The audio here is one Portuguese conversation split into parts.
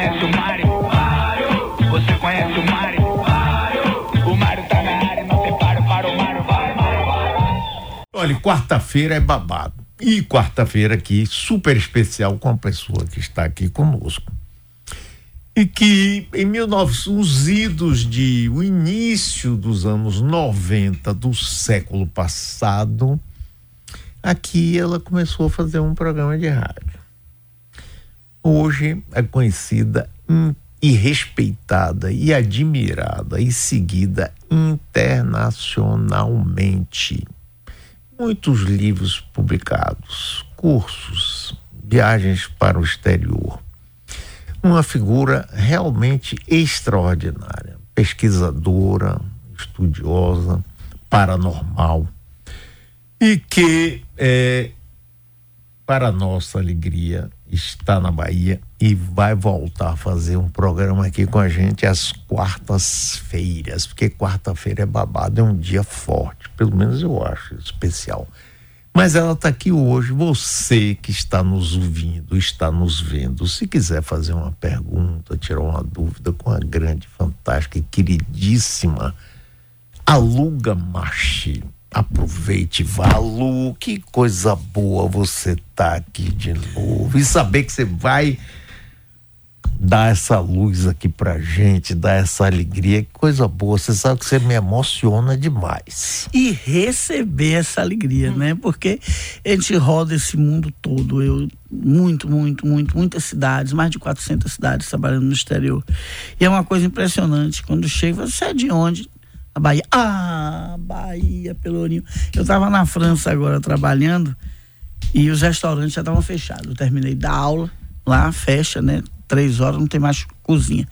conhece o Mário? Você conhece o Mário? O Mário tá na área, não tem paro para o Mário. Vai, Mário, vai. Olha, quarta-feira é babado. E quarta-feira aqui, super especial com a pessoa que está aqui conosco. E que em 1900, os idos de o início dos anos 90 do século passado, aqui ela começou a fazer um programa de rádio. Hoje é conhecida hum, e respeitada e admirada e seguida internacionalmente muitos livros publicados, cursos, viagens para o exterior. Uma figura realmente extraordinária, pesquisadora, estudiosa, paranormal, e que, é, para nossa alegria, está na Bahia e vai voltar a fazer um programa aqui com a gente às quartas-feiras, porque quarta-feira é babado, é um dia forte, pelo menos eu acho especial. Mas ela está aqui hoje, você que está nos ouvindo, está nos vendo, se quiser fazer uma pergunta, tirar uma dúvida com a grande, fantástica e queridíssima Aluga Marche Aproveite, Valu, que coisa boa você tá aqui de novo e saber que você vai dar essa luz aqui pra gente, dar essa alegria, que coisa boa. Você sabe que você me emociona demais. E receber essa alegria, né? Porque a gente roda esse mundo todo. Eu, muito, muito, muito, muitas cidades, mais de 400 cidades trabalhando no exterior. E é uma coisa impressionante. Quando chega, você é de onde? A Bahia. Ah, Bahia, Pelourinho. Eu estava na França agora trabalhando e os restaurantes já estavam fechados. Eu terminei da aula, lá fecha, né? Três horas, não tem mais cozinha.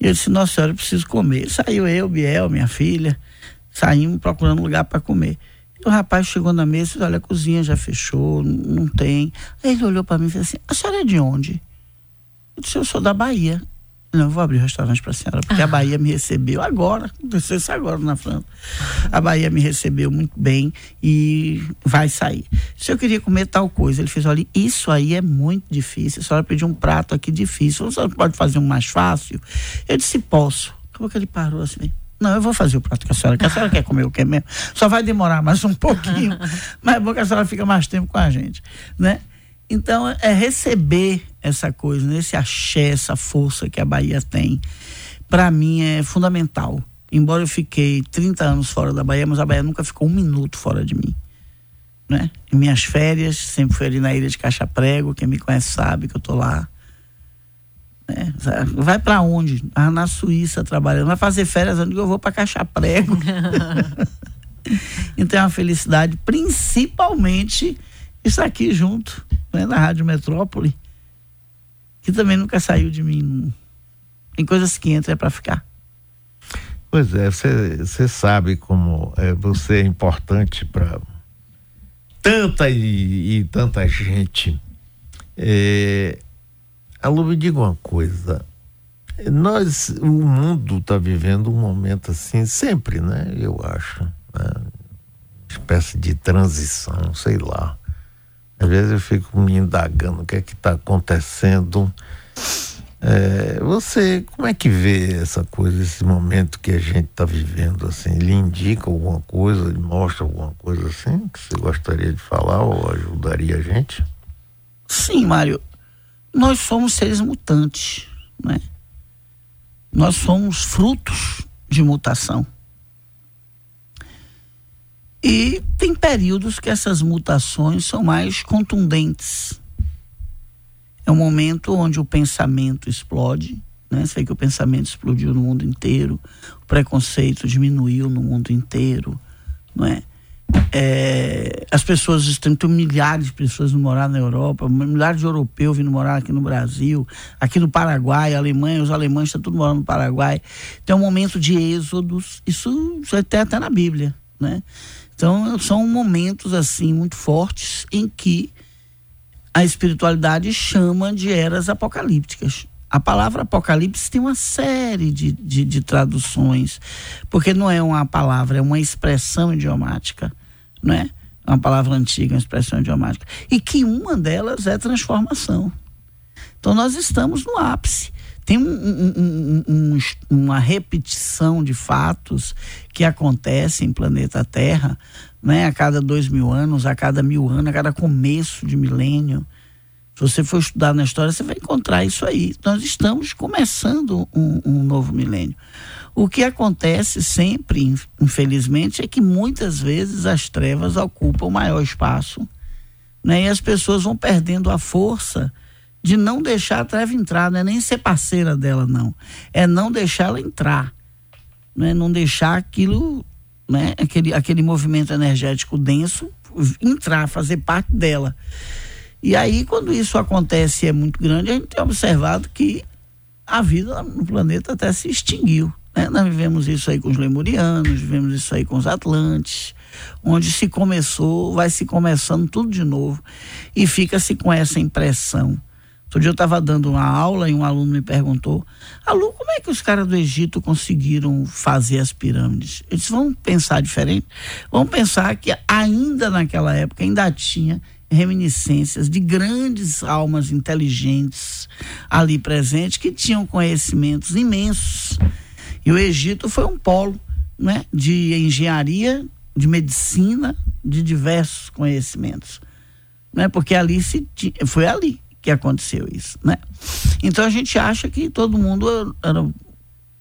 E eu disse, nossa senhora, eu preciso comer. Saiu eu, Biel, minha filha, saímos procurando lugar para comer. E o rapaz chegou na mesa e disse, olha, a cozinha já fechou, não tem. Aí ele olhou para mim e fez assim, a senhora é de onde? Eu disse, eu sou da Bahia. Não, eu vou abrir restaurante para a senhora, porque a Bahia me recebeu agora, aconteceu isso agora na França. A Bahia me recebeu muito bem e vai sair. Se eu queria comer tal coisa, ele fez: olha, isso aí é muito difícil. A senhora pediu um prato aqui difícil, a senhora pode fazer um mais fácil? Eu disse: posso. Como que ele parou assim? Não, eu vou fazer o prato que a senhora quer. A senhora quer comer o que mesmo? Só vai demorar mais um pouquinho, mas é bom que a senhora fica mais tempo com a gente, né? Então, é receber essa coisa, né? esse axé, essa força que a Bahia tem, para mim é fundamental. Embora eu fiquei 30 anos fora da Bahia, mas a Bahia nunca ficou um minuto fora de mim. Né? Em minhas férias, sempre fui ali na ilha de Caixa Prego, quem me conhece sabe que eu tô lá. Né? Vai para onde? Ah, na Suíça trabalhando. Vai fazer férias onde eu vou para Caixa Prego. então é uma felicidade, principalmente estar aqui junto né, na Rádio Metrópole, que também nunca saiu de mim. Tem coisas que entram é para ficar. Pois é, você sabe como é, você é importante para tanta e, e, tanta gente. É, Alô, me diga uma coisa. Nós, o mundo está vivendo um momento assim, sempre, né? Eu acho. Né? Espécie de transição, sei lá. Às vezes eu fico me indagando o que é que está acontecendo. É, você, como é que vê essa coisa, esse momento que a gente está vivendo, assim? Ele indica alguma coisa, ele mostra alguma coisa assim que você gostaria de falar ou ajudaria a gente? Sim, Mário. Nós somos seres mutantes, né? Nós somos frutos de mutação. E tem períodos que essas mutações são mais contundentes. É um momento onde o pensamento explode, né? Vê que o pensamento explodiu no mundo inteiro, o preconceito diminuiu no mundo inteiro, não é? É, as pessoas têm, tem milhares de pessoas vindo morar na Europa, milhares de europeus vindo morar aqui no Brasil, aqui no Paraguai, Alemanha, os alemães estão tudo morando no Paraguai. Tem um momento de êxodos, isso, isso até até na Bíblia, né? Então, são momentos assim muito fortes em que a espiritualidade chama de eras apocalípticas. A palavra apocalipse tem uma série de, de, de, traduções, porque não é uma palavra, é uma expressão idiomática, não é? É uma palavra antiga, uma expressão idiomática. E que uma delas é transformação. Então nós estamos no ápice tem um, um, um, uma repetição de fatos que acontecem em planeta Terra, né? A cada dois mil anos, a cada mil anos, a cada começo de milênio. Se você for estudar na história, você vai encontrar isso aí. Nós estamos começando um, um novo milênio. O que acontece sempre, infelizmente, é que muitas vezes as trevas ocupam maior espaço, né? E as pessoas vão perdendo a força de não deixar a treva entrar, não é nem ser parceira dela, não. É não deixar ela entrar. Não é não deixar aquilo, né, aquele, aquele movimento energético denso entrar, fazer parte dela. E aí, quando isso acontece e é muito grande, a gente tem observado que a vida no planeta até se extinguiu. Né? Nós vivemos isso aí com os lemurianos, vivemos isso aí com os atlantes, onde se começou, vai se começando tudo de novo e fica-se com essa impressão Outro dia eu estava dando uma aula e um aluno me perguntou: Alu, como é que os caras do Egito conseguiram fazer as pirâmides? Eles vão pensar diferente. Vão pensar que ainda naquela época ainda tinha reminiscências de grandes almas inteligentes ali presentes que tinham conhecimentos imensos. E o Egito foi um polo né, de engenharia, de medicina, de diversos conhecimentos. Né, porque ali se foi ali que aconteceu isso, né? Então a gente acha que todo mundo era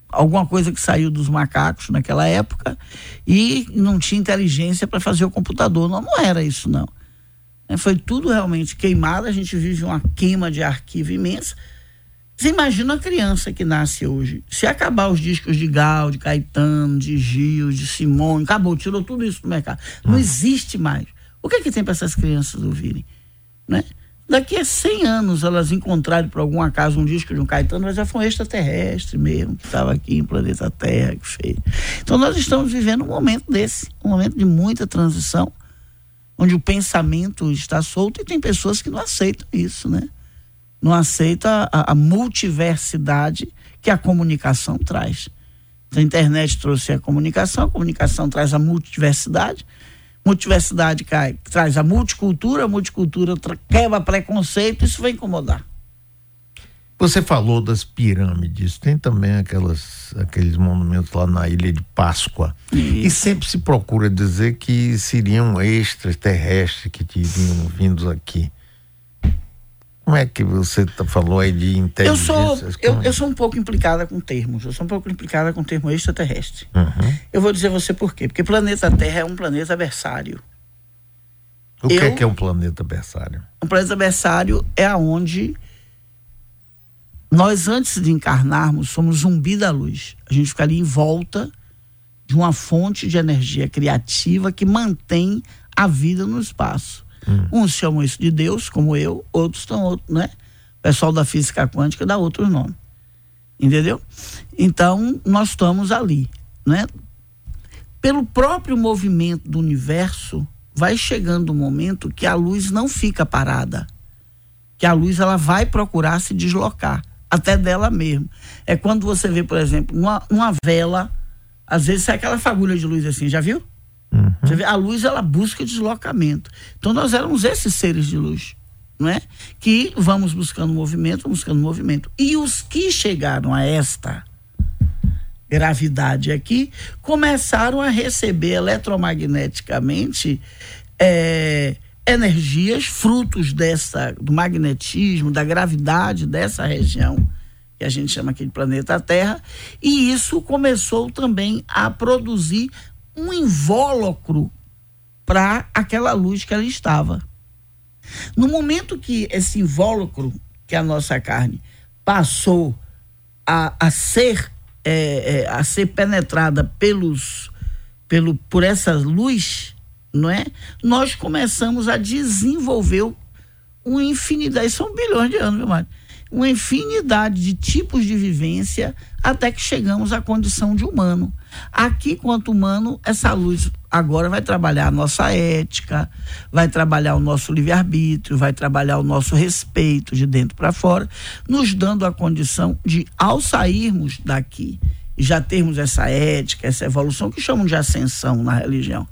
alguma coisa que saiu dos macacos naquela época e não tinha inteligência para fazer o computador. Não, não era isso não. É, foi tudo realmente queimado. A gente vive uma queima de arquivo imensa. Você imagina a criança que nasce hoje. Se acabar os discos de Gal, de Caetano, de Gil, de Simone, acabou, tirou tudo isso do mercado. Não hum. existe mais. O que é que tem para essas crianças ouvirem? Né? Daqui a 100 anos elas encontrarem por algum acaso um disco de um Caetano, mas já foi um extraterrestre mesmo, que estava aqui em planeta Terra, que fez. Então nós estamos vivendo um momento desse, um momento de muita transição, onde o pensamento está solto e tem pessoas que não aceitam isso, né? Não aceitam a, a multiversidade que a comunicação traz. A internet trouxe a comunicação, a comunicação traz a multiversidade, multiversidade cai, traz a multicultura, a multicultura quebra preconceito, isso vai incomodar. Você falou das pirâmides, tem também aquelas, aqueles monumentos lá na Ilha de Páscoa. Isso. E sempre se procura dizer que seriam extraterrestres que teriam vindo aqui. Como é que você falou aí de inteligência? Eu sou, eu, eu, sou um pouco implicada com termos. Eu sou um pouco implicada com o termo extraterrestre. Uhum. Eu vou dizer a você por quê. Porque planeta Terra é um planeta berçário. O que é eu, é que é um planeta berçário? Um planeta berçário é aonde nós, antes de encarnarmos, somos zumbi da luz. A gente ficaria em volta de uma fonte de energia criativa que mantém a vida no espaço. Hum. Uns chamam isso de Deus, como eu, outros estão né? O pessoal da física quântica dá outro nome. Entendeu? Então, nós estamos ali, né? Pelo próprio movimento do universo, vai chegando um momento que a luz não fica parada. Que a luz ela vai procurar se deslocar, até dela mesmo. É quando você vê, por exemplo, uma, uma vela, às vezes é aquela fagulha de luz assim, já viu? Uhum. Você vê, a luz ela busca deslocamento. Então nós éramos esses seres de luz, não é? Que vamos buscando movimento, buscando movimento. E os que chegaram a esta gravidade aqui começaram a receber eletromagneticamente é, energias frutos dessa do magnetismo, da gravidade dessa região que a gente chama aqui de planeta Terra, e isso começou também a produzir um invólucro para aquela luz que ela estava. No momento que esse invólucro, que é a nossa carne, passou a, a ser é, é, a ser penetrada pelos pelo por essa luz, não é? Nós começamos a desenvolver uma infinidade, são bilhões de anos, meu marido uma infinidade de tipos de vivência até que chegamos à condição de humano. Aqui, quanto humano, essa luz agora vai trabalhar a nossa ética, vai trabalhar o nosso livre-arbítrio, vai trabalhar o nosso respeito de dentro para fora, nos dando a condição de, ao sairmos daqui, já termos essa ética, essa evolução que chamam de ascensão na religião,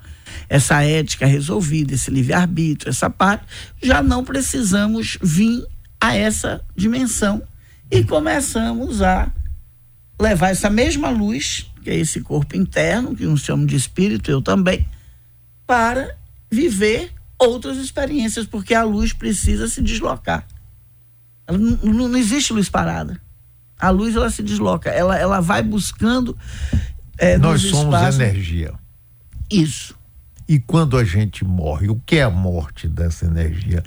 essa ética resolvida, esse livre-arbítrio, essa parte, já não precisamos vir a essa dimensão e começamos a levar essa mesma luz, que é esse corpo interno, que uns chamam de espírito, eu também, para viver outras experiências, porque a luz precisa se deslocar. Não, não, existe luz parada. A luz ela se desloca, ela, ela vai buscando. É, Nós somos espaços. energia. Isso. E quando a gente morre, o que é a morte dessa energia?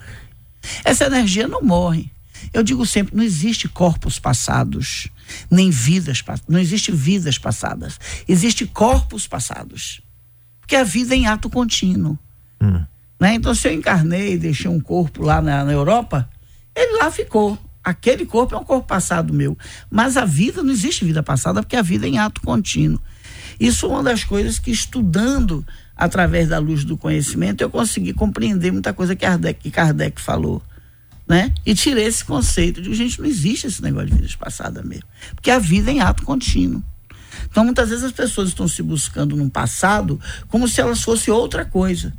Essa energia não morre. Eu digo sempre, não existe corpos passados, nem vidas, não existe vidas passadas. Existe corpos passados. Porque a vida é em ato contínuo. Hum. Né? Então, se eu encarnei e deixei um corpo lá na, na Europa, ele lá ficou. Aquele corpo é um corpo passado meu. Mas a vida, não existe vida passada, porque a vida é em ato contínuo. Isso é uma das coisas que, estudando através da luz do conhecimento, eu consegui compreender muita coisa que Kardec, que Kardec falou. Né? E tirei esse conceito de gente, não existe esse negócio de vidas passadas mesmo. Porque a vida é em ato contínuo. Então, muitas vezes as pessoas estão se buscando num passado como se elas fossem outra coisa.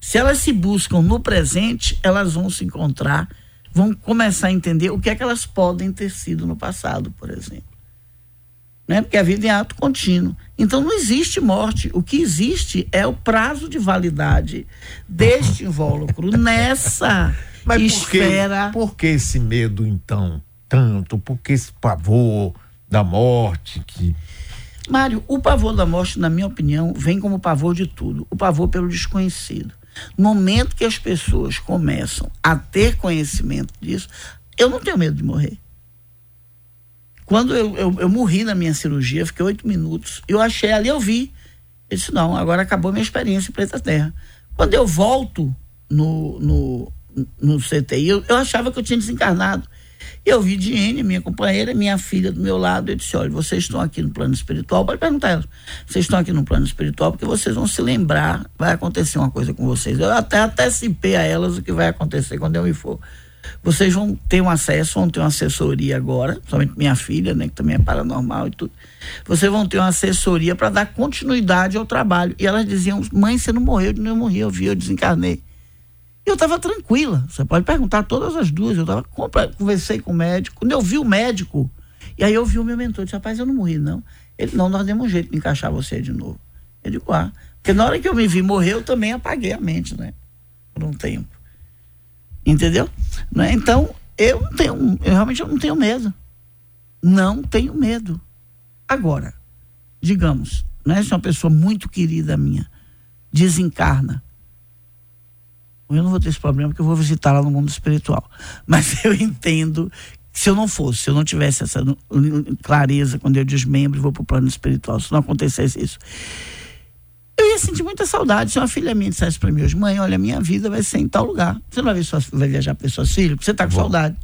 Se elas se buscam no presente, elas vão se encontrar, vão começar a entender o que é que elas podem ter sido no passado, por exemplo. Né? Porque a vida é ato contínuo. Então não existe morte. O que existe é o prazo de validade deste invólucro nessa Mas esfera. Por que, por que esse medo, então, tanto? Por que esse pavor da morte que. Mário, o pavor da morte, na minha opinião, vem como pavor de tudo. O pavor pelo desconhecido. No momento que as pessoas começam a ter conhecimento disso, eu não tenho medo de morrer. Quando eu, eu, eu morri na minha cirurgia, fiquei oito minutos, eu achei ali, eu vi. Eu disse, não, agora acabou minha experiência em Preta Terra. Quando eu volto no, no, no CTI, eu, eu achava que eu tinha desencarnado. Eu vi Diene, minha companheira, minha filha do meu lado. Eu disse: olha, vocês estão aqui no plano espiritual. Pode perguntar a elas. Vocês estão aqui no plano espiritual porque vocês vão se lembrar, vai acontecer uma coisa com vocês. Eu até antecipei a elas o que vai acontecer quando eu me for. Vocês vão ter um acesso, vão ter uma assessoria agora, somente minha filha, né, que também é paranormal e tudo. Vocês vão ter uma assessoria para dar continuidade ao trabalho. E elas diziam: mãe, você não morreu, eu não morri, eu vi, eu desencarnei eu estava tranquila. Você pode perguntar todas as duas. Eu tava, conversei com o médico. Quando eu vi o médico, e aí eu vi o meu mentor, disse, rapaz, eu não morri, não. Ele, não, nós demos um jeito de encaixar você de novo. Eu digo, ah. Porque na hora que eu me vi morrer, eu também apaguei a mente, né? Por um tempo. Entendeu? Né? Então, eu não tenho, eu realmente não tenho medo. Não tenho medo. Agora, digamos, né, se uma pessoa muito querida minha desencarna, eu não vou ter esse problema porque eu vou visitar lá no mundo espiritual. Mas eu entendo que se eu não fosse, se eu não tivesse essa clareza quando eu desmembro e vou para o plano espiritual, se não acontecesse isso, eu ia sentir muita saudade. Se uma filha minha dissesse para mim hoje, mãe, olha, minha vida vai ser em tal lugar. Você não vai, ver sua, vai viajar para suas filhas? Porque você está com Bom, saudade.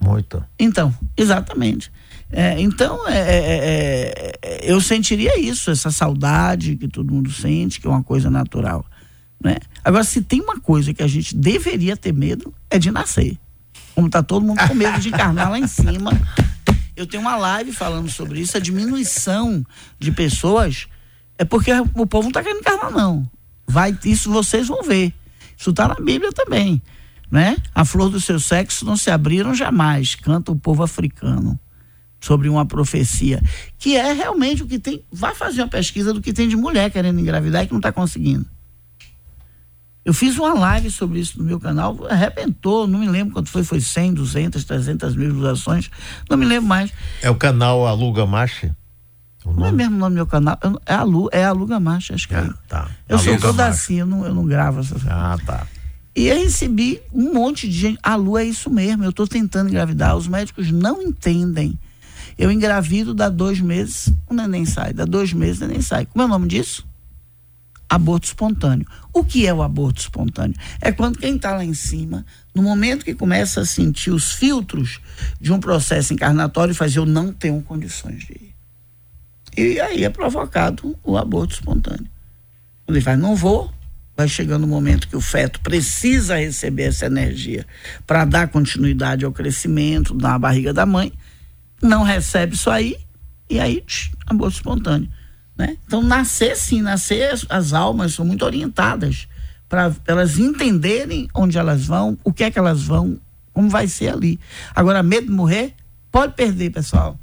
Muito. Então, exatamente. É, então, é, é, é, eu sentiria isso, essa saudade que todo mundo sente, que é uma coisa natural. Né? Agora, se tem uma coisa que a gente deveria ter medo, é de nascer. Como está todo mundo com medo de encarnar lá em cima. Eu tenho uma live falando sobre isso, a diminuição de pessoas é porque o povo não está querendo encarnar, não. Vai, isso vocês vão ver. Isso está na Bíblia também. Né? A flor do seu sexo não se abriram jamais, canta o povo africano sobre uma profecia, que é realmente o que tem. Vai fazer uma pesquisa do que tem de mulher querendo engravidar e que não está conseguindo. Eu fiz uma live sobre isso no meu canal, arrebentou, não me lembro quanto foi, foi 100, 200, 300 mil visualizações, não me lembro mais. É o canal Aluga Marcha? Não é mesmo o nome do meu canal, é, Alu, é Aluga Marcha, acho que ah, é. Tá. Eu Aluga sou toda assim, eu não, eu não gravo essas Ah, tá. E eu recebi um monte de gente, a Lu é isso mesmo, eu estou tentando engravidar, os médicos não entendem. Eu engravido, dá dois meses, o neném sai, dá dois meses, o neném sai. Como é o nome disso? aborto espontâneo. O que é o aborto espontâneo? É quando quem está lá em cima, no momento que começa a sentir os filtros de um processo encarnatório, faz eu não tenho condições de ir. E aí é provocado o aborto espontâneo. Quando ele faz, não vou, vai chegando o momento que o feto precisa receber essa energia para dar continuidade ao crescimento na barriga da mãe, não recebe isso aí, e aí, tch, aborto espontâneo. Né? Então, nascer sim, nascer, as almas são muito orientadas para elas entenderem onde elas vão, o que é que elas vão, como vai ser ali. Agora, medo de morrer, Pode perder, pessoal.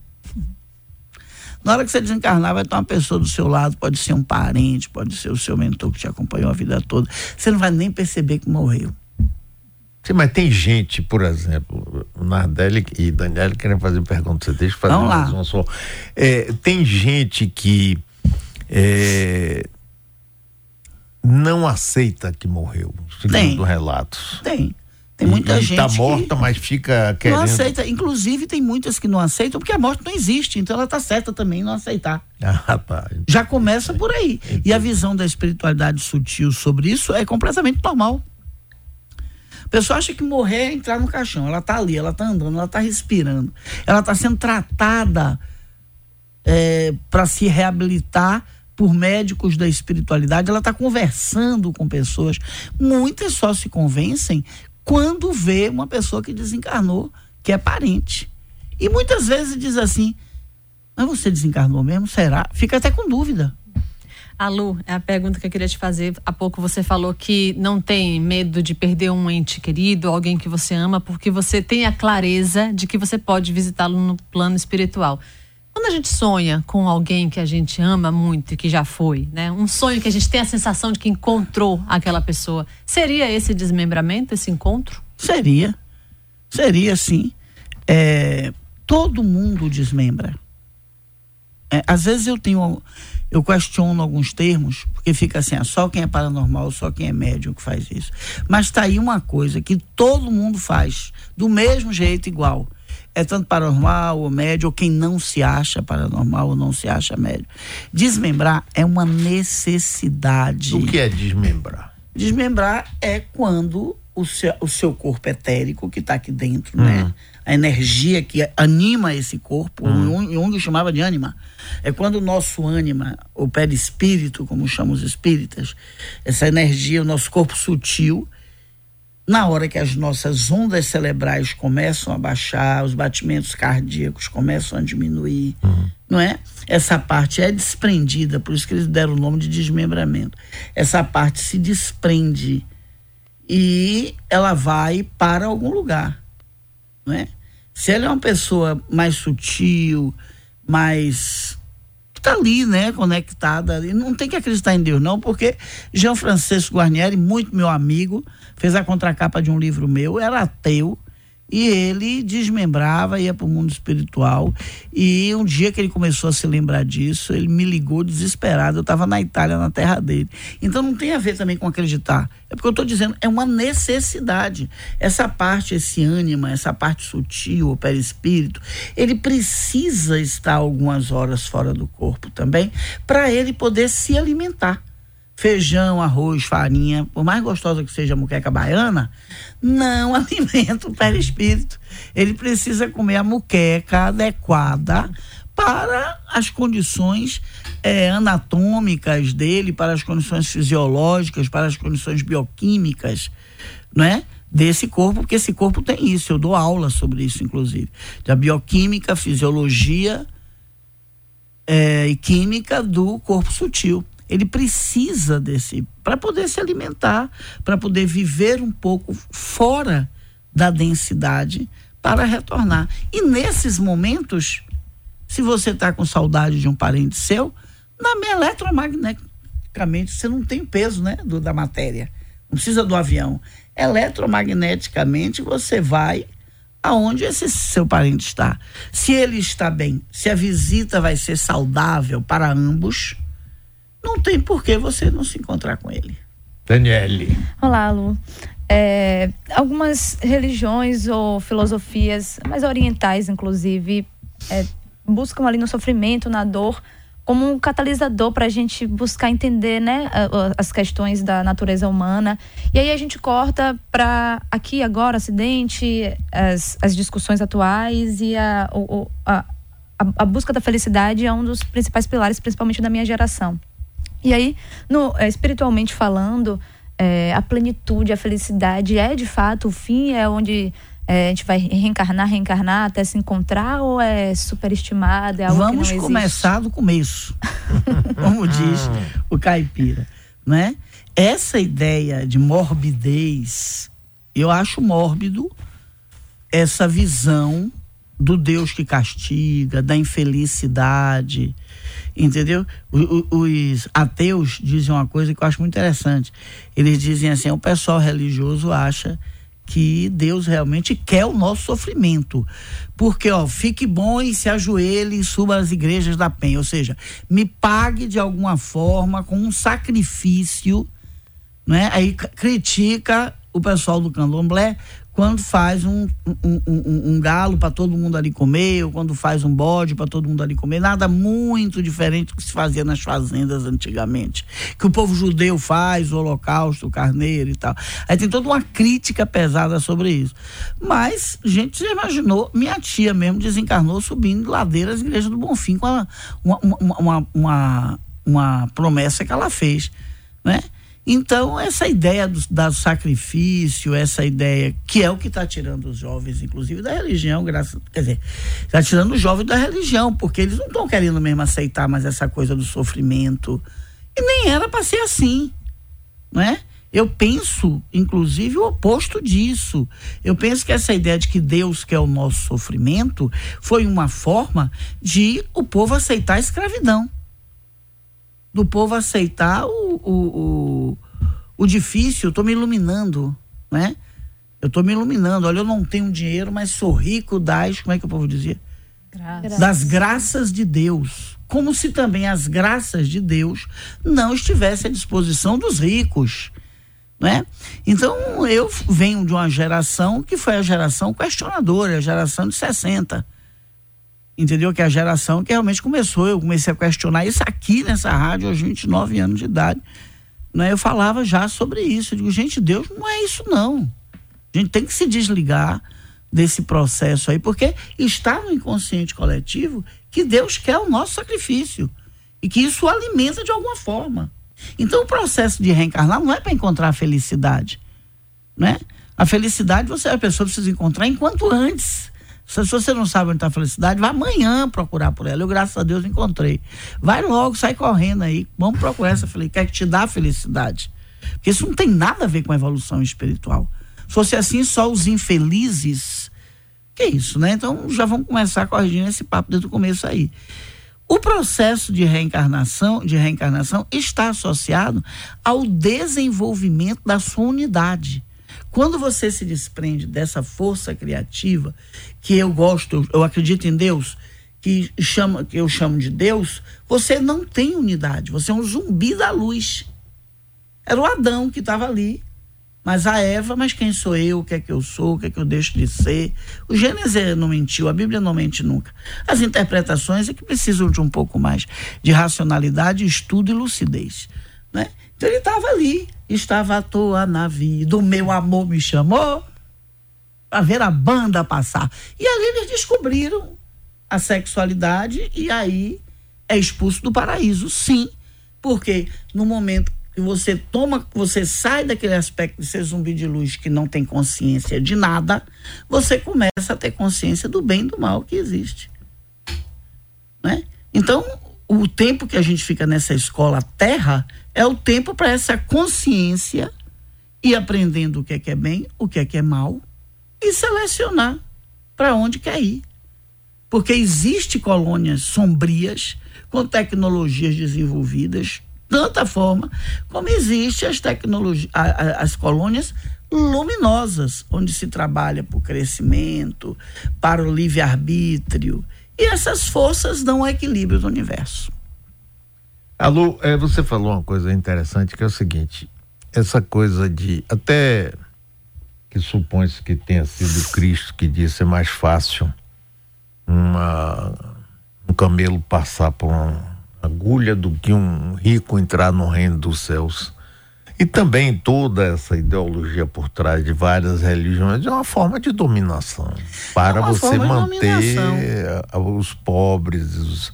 Na hora que você desencarnar, vai ter uma pessoa do seu lado, pode ser um parente, pode ser o seu mentor que te acompanhou a vida toda. Você não vai nem perceber que morreu. Sim, mas tem gente, por exemplo, Nardelli e Daniela querem fazer perguntas, deixa eu fazer Vamos lá. mais uma só. É, tem gente que é, não aceita que morreu, segundo Tem. relatos. Tem. Tem muita e, gente. E tá que morta, mas fica querendo. Não aceita. Inclusive, tem muitas que não aceitam porque a morte não existe. Então, ela tá certa também em não aceitar. Ah, tá. Já começa por aí. E a visão da espiritualidade sutil sobre isso é completamente normal. A pessoa acha que morrer é entrar no caixão. Ela tá ali, ela tá andando, ela tá respirando. Ela tá sendo tratada para se reabilitar por médicos da espiritualidade. Ela tá conversando com pessoas. Muitas só se convencem quando vê uma pessoa que desencarnou, que é parente. E muitas vezes diz assim: Mas você desencarnou mesmo? Será? Fica até com dúvida. A Lu, é a pergunta que eu queria te fazer. Há pouco você falou que não tem medo de perder um ente querido, alguém que você ama, porque você tem a clareza de que você pode visitá-lo no plano espiritual. Quando a gente sonha com alguém que a gente ama muito e que já foi, né? Um sonho que a gente tem a sensação de que encontrou aquela pessoa, seria esse desmembramento, esse encontro? Seria. Seria sim. É, todo mundo desmembra. É, às vezes eu tenho. Eu questiono alguns termos, porque fica assim, ah, só quem é paranormal, só quem é médium que faz isso. Mas tá aí uma coisa que todo mundo faz, do mesmo jeito, igual. É tanto paranormal ou médio, ou quem não se acha paranormal ou não se acha médio. Desmembrar é uma necessidade. O que é desmembrar? Desmembrar é quando o seu, o seu corpo etérico, que está aqui dentro, né? A energia que anima esse corpo, Jung, Jung chamava de ânima. É quando o nosso ânima, o perispírito, como chamam os espíritas, essa energia, o nosso corpo sutil, na hora que as nossas ondas cerebrais começam a baixar, os batimentos cardíacos começam a diminuir, não é? Essa parte é desprendida, por isso que eles deram o nome de desmembramento. Essa parte se desprende e ela vai para algum lugar, não é? Se ela é uma pessoa mais sutil, mais tá ali, né, conectada, e não tem que acreditar em Deus não, porque Jean Francisco Guarnieri, muito meu amigo, fez a contracapa de um livro meu, era ateu, e ele desmembrava, ia para o mundo espiritual. E um dia que ele começou a se lembrar disso, ele me ligou desesperado. Eu estava na Itália, na terra dele. Então não tem a ver também com acreditar. É porque eu estou dizendo, é uma necessidade. Essa parte, esse ânima, essa parte sutil, o perispírito, ele precisa estar algumas horas fora do corpo também, para ele poder se alimentar feijão, arroz, farinha, por mais gostosa que seja a muqueca baiana, não alimenta o perispírito. Ele precisa comer a muqueca adequada para as condições é, anatômicas dele, para as condições fisiológicas, para as condições bioquímicas, não é? Desse corpo, porque esse corpo tem isso. Eu dou aula sobre isso, inclusive. Da bioquímica, fisiologia é, e química do corpo sutil ele precisa desse para poder se alimentar, para poder viver um pouco fora da densidade para retornar. E nesses momentos, se você está com saudade de um parente seu, na eletromagneticamente você não tem peso, né, do, da matéria. Não precisa do avião. Eletromagneticamente você vai aonde esse seu parente está. Se ele está bem, se a visita vai ser saudável para ambos, não tem por que você não se encontrar com ele. Daniele. Olá, Lu. É, algumas religiões ou filosofias, mais orientais, inclusive, é, buscam ali no sofrimento, na dor, como um catalisador para a gente buscar entender né, as questões da natureza humana. E aí a gente corta para aqui, agora, acidente, as, as discussões atuais e a, a, a, a busca da felicidade é um dos principais pilares, principalmente da minha geração. E aí, no, é, espiritualmente falando, é, a plenitude, a felicidade é de fato o fim, é onde é, a gente vai reencarnar, reencarnar até se encontrar ou é superestimado? É algo Vamos que não começar do começo, como diz o caipira, né? Essa ideia de morbidez, eu acho mórbido essa visão do Deus que castiga, da infelicidade, entendeu? Os ateus dizem uma coisa que eu acho muito interessante. Eles dizem assim: o pessoal religioso acha que Deus realmente quer o nosso sofrimento. Porque, ó, fique bom e se ajoelhe e suba às igrejas da penha. Ou seja, me pague de alguma forma com um sacrifício, né? Aí critica o pessoal do candomblé quando faz um, um, um, um galo para todo mundo ali comer, ou quando faz um bode para todo mundo ali comer, nada muito diferente do que se fazia nas fazendas antigamente. Que o povo judeu faz, o holocausto, o carneiro e tal. Aí tem toda uma crítica pesada sobre isso. Mas, gente, já imaginou, minha tia mesmo desencarnou subindo ladeiras Igreja do Bonfim com uma, uma, uma, uma, uma promessa que ela fez, né? Então, essa ideia do, do sacrifício, essa ideia que é o que está tirando os jovens, inclusive, da religião, graças, quer dizer, está tirando os jovens da religião, porque eles não estão querendo mesmo aceitar mais essa coisa do sofrimento. E nem era para ser assim, não é? Eu penso, inclusive, o oposto disso. Eu penso que essa ideia de que Deus quer o nosso sofrimento foi uma forma de o povo aceitar a escravidão do povo aceitar o, o, o, o difícil, eu estou me iluminando, né? Eu estou me iluminando. Olha, eu não tenho dinheiro, mas sou rico das, como é que o povo dizia? Graças. Das graças de Deus. Como se também as graças de Deus não estivessem à disposição dos ricos. Né? Então, eu venho de uma geração que foi a geração questionadora, a geração de 60 entendeu? Que é a geração que realmente começou, eu comecei a questionar isso aqui nessa rádio aos 29 anos de idade. Né? Eu falava já sobre isso. Eu digo, gente, Deus não é isso não. A gente tem que se desligar desse processo aí, porque está no inconsciente coletivo que Deus quer o nosso sacrifício e que isso alimenta de alguma forma. Então o processo de reencarnar não é para encontrar a felicidade, né? A felicidade você a pessoa precisa encontrar enquanto antes se, você não sabe onde está a felicidade, vai amanhã procurar por ela. Eu, graças a Deus, encontrei. Vai logo, sai correndo aí. Vamos procurar essa felicidade. Quer que te dá felicidade. Porque isso não tem nada a ver com a evolução espiritual. Se fosse assim, só os infelizes. Que isso, né? Então já vamos começar corrigindo esse papo desde o começo aí. O processo de reencarnação, de reencarnação está associado ao desenvolvimento da sua unidade. Quando você se desprende dessa força criativa, que eu gosto, eu acredito em Deus, que, chama, que eu chamo de Deus, você não tem unidade, você é um zumbi da luz. Era o Adão que estava ali, mas a Eva, mas quem sou eu, o que é que eu sou, o que é que eu deixo de ser? O Gênesis não mentiu, a Bíblia não mente nunca. As interpretações é que precisam de um pouco mais de racionalidade, estudo e lucidez. Né? Então ele estava ali, estava à toa na vida, o meu amor me chamou para ver a banda passar. E ali eles descobriram a sexualidade e aí é expulso do paraíso, sim. Porque no momento que você toma, você sai daquele aspecto de ser zumbi de luz que não tem consciência de nada, você começa a ter consciência do bem e do mal que existe. Né? Então, o tempo que a gente fica nessa escola terra é o tempo para essa consciência ir aprendendo o que é que é bem, o que é que é mal e selecionar para onde quer ir. Porque existe colônias sombrias com tecnologias desenvolvidas, tanta forma como existe as tecnologias, as colônias luminosas, onde se trabalha por crescimento, para o livre-arbítrio. E essas forças dão o equilíbrio do universo. Alô, é, você falou uma coisa interessante que é o seguinte: essa coisa de até que supõe-se que tenha sido Cristo que disse é mais fácil uma, um camelo passar por uma agulha do que um rico entrar no reino dos céus. E também toda essa ideologia por trás de várias religiões é uma forma de dominação para é você manter os pobres, os,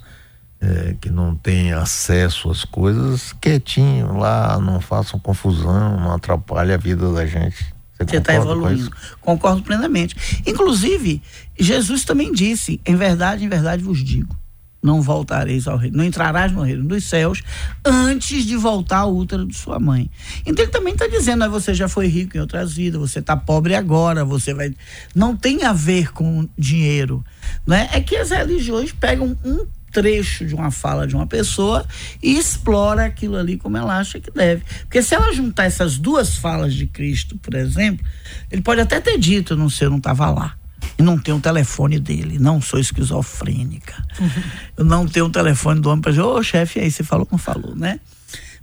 é, que não tem acesso às coisas quietinho lá, não façam confusão, não atrapalhe a vida da gente. Você está evoluindo. Concordo plenamente. Inclusive, Jesus também disse: em verdade, em verdade vos digo. Não voltareis ao reino, não entrarás no reino dos céus antes de voltar ao útero de sua mãe. Então ele também está dizendo, ah, você já foi rico em outras vidas, você está pobre agora, você vai. Não tem a ver com dinheiro. Né? É que as religiões pegam um trecho de uma fala de uma pessoa e explora aquilo ali como ela acha que deve. Porque se ela juntar essas duas falas de Cristo, por exemplo, ele pode até ter dito, não sei, eu não estava lá e não tenho o telefone dele. Não sou esquizofrênica. Uhum. Eu não tenho o telefone do homem para dizer, ô chefe, aí você falou não falou, né?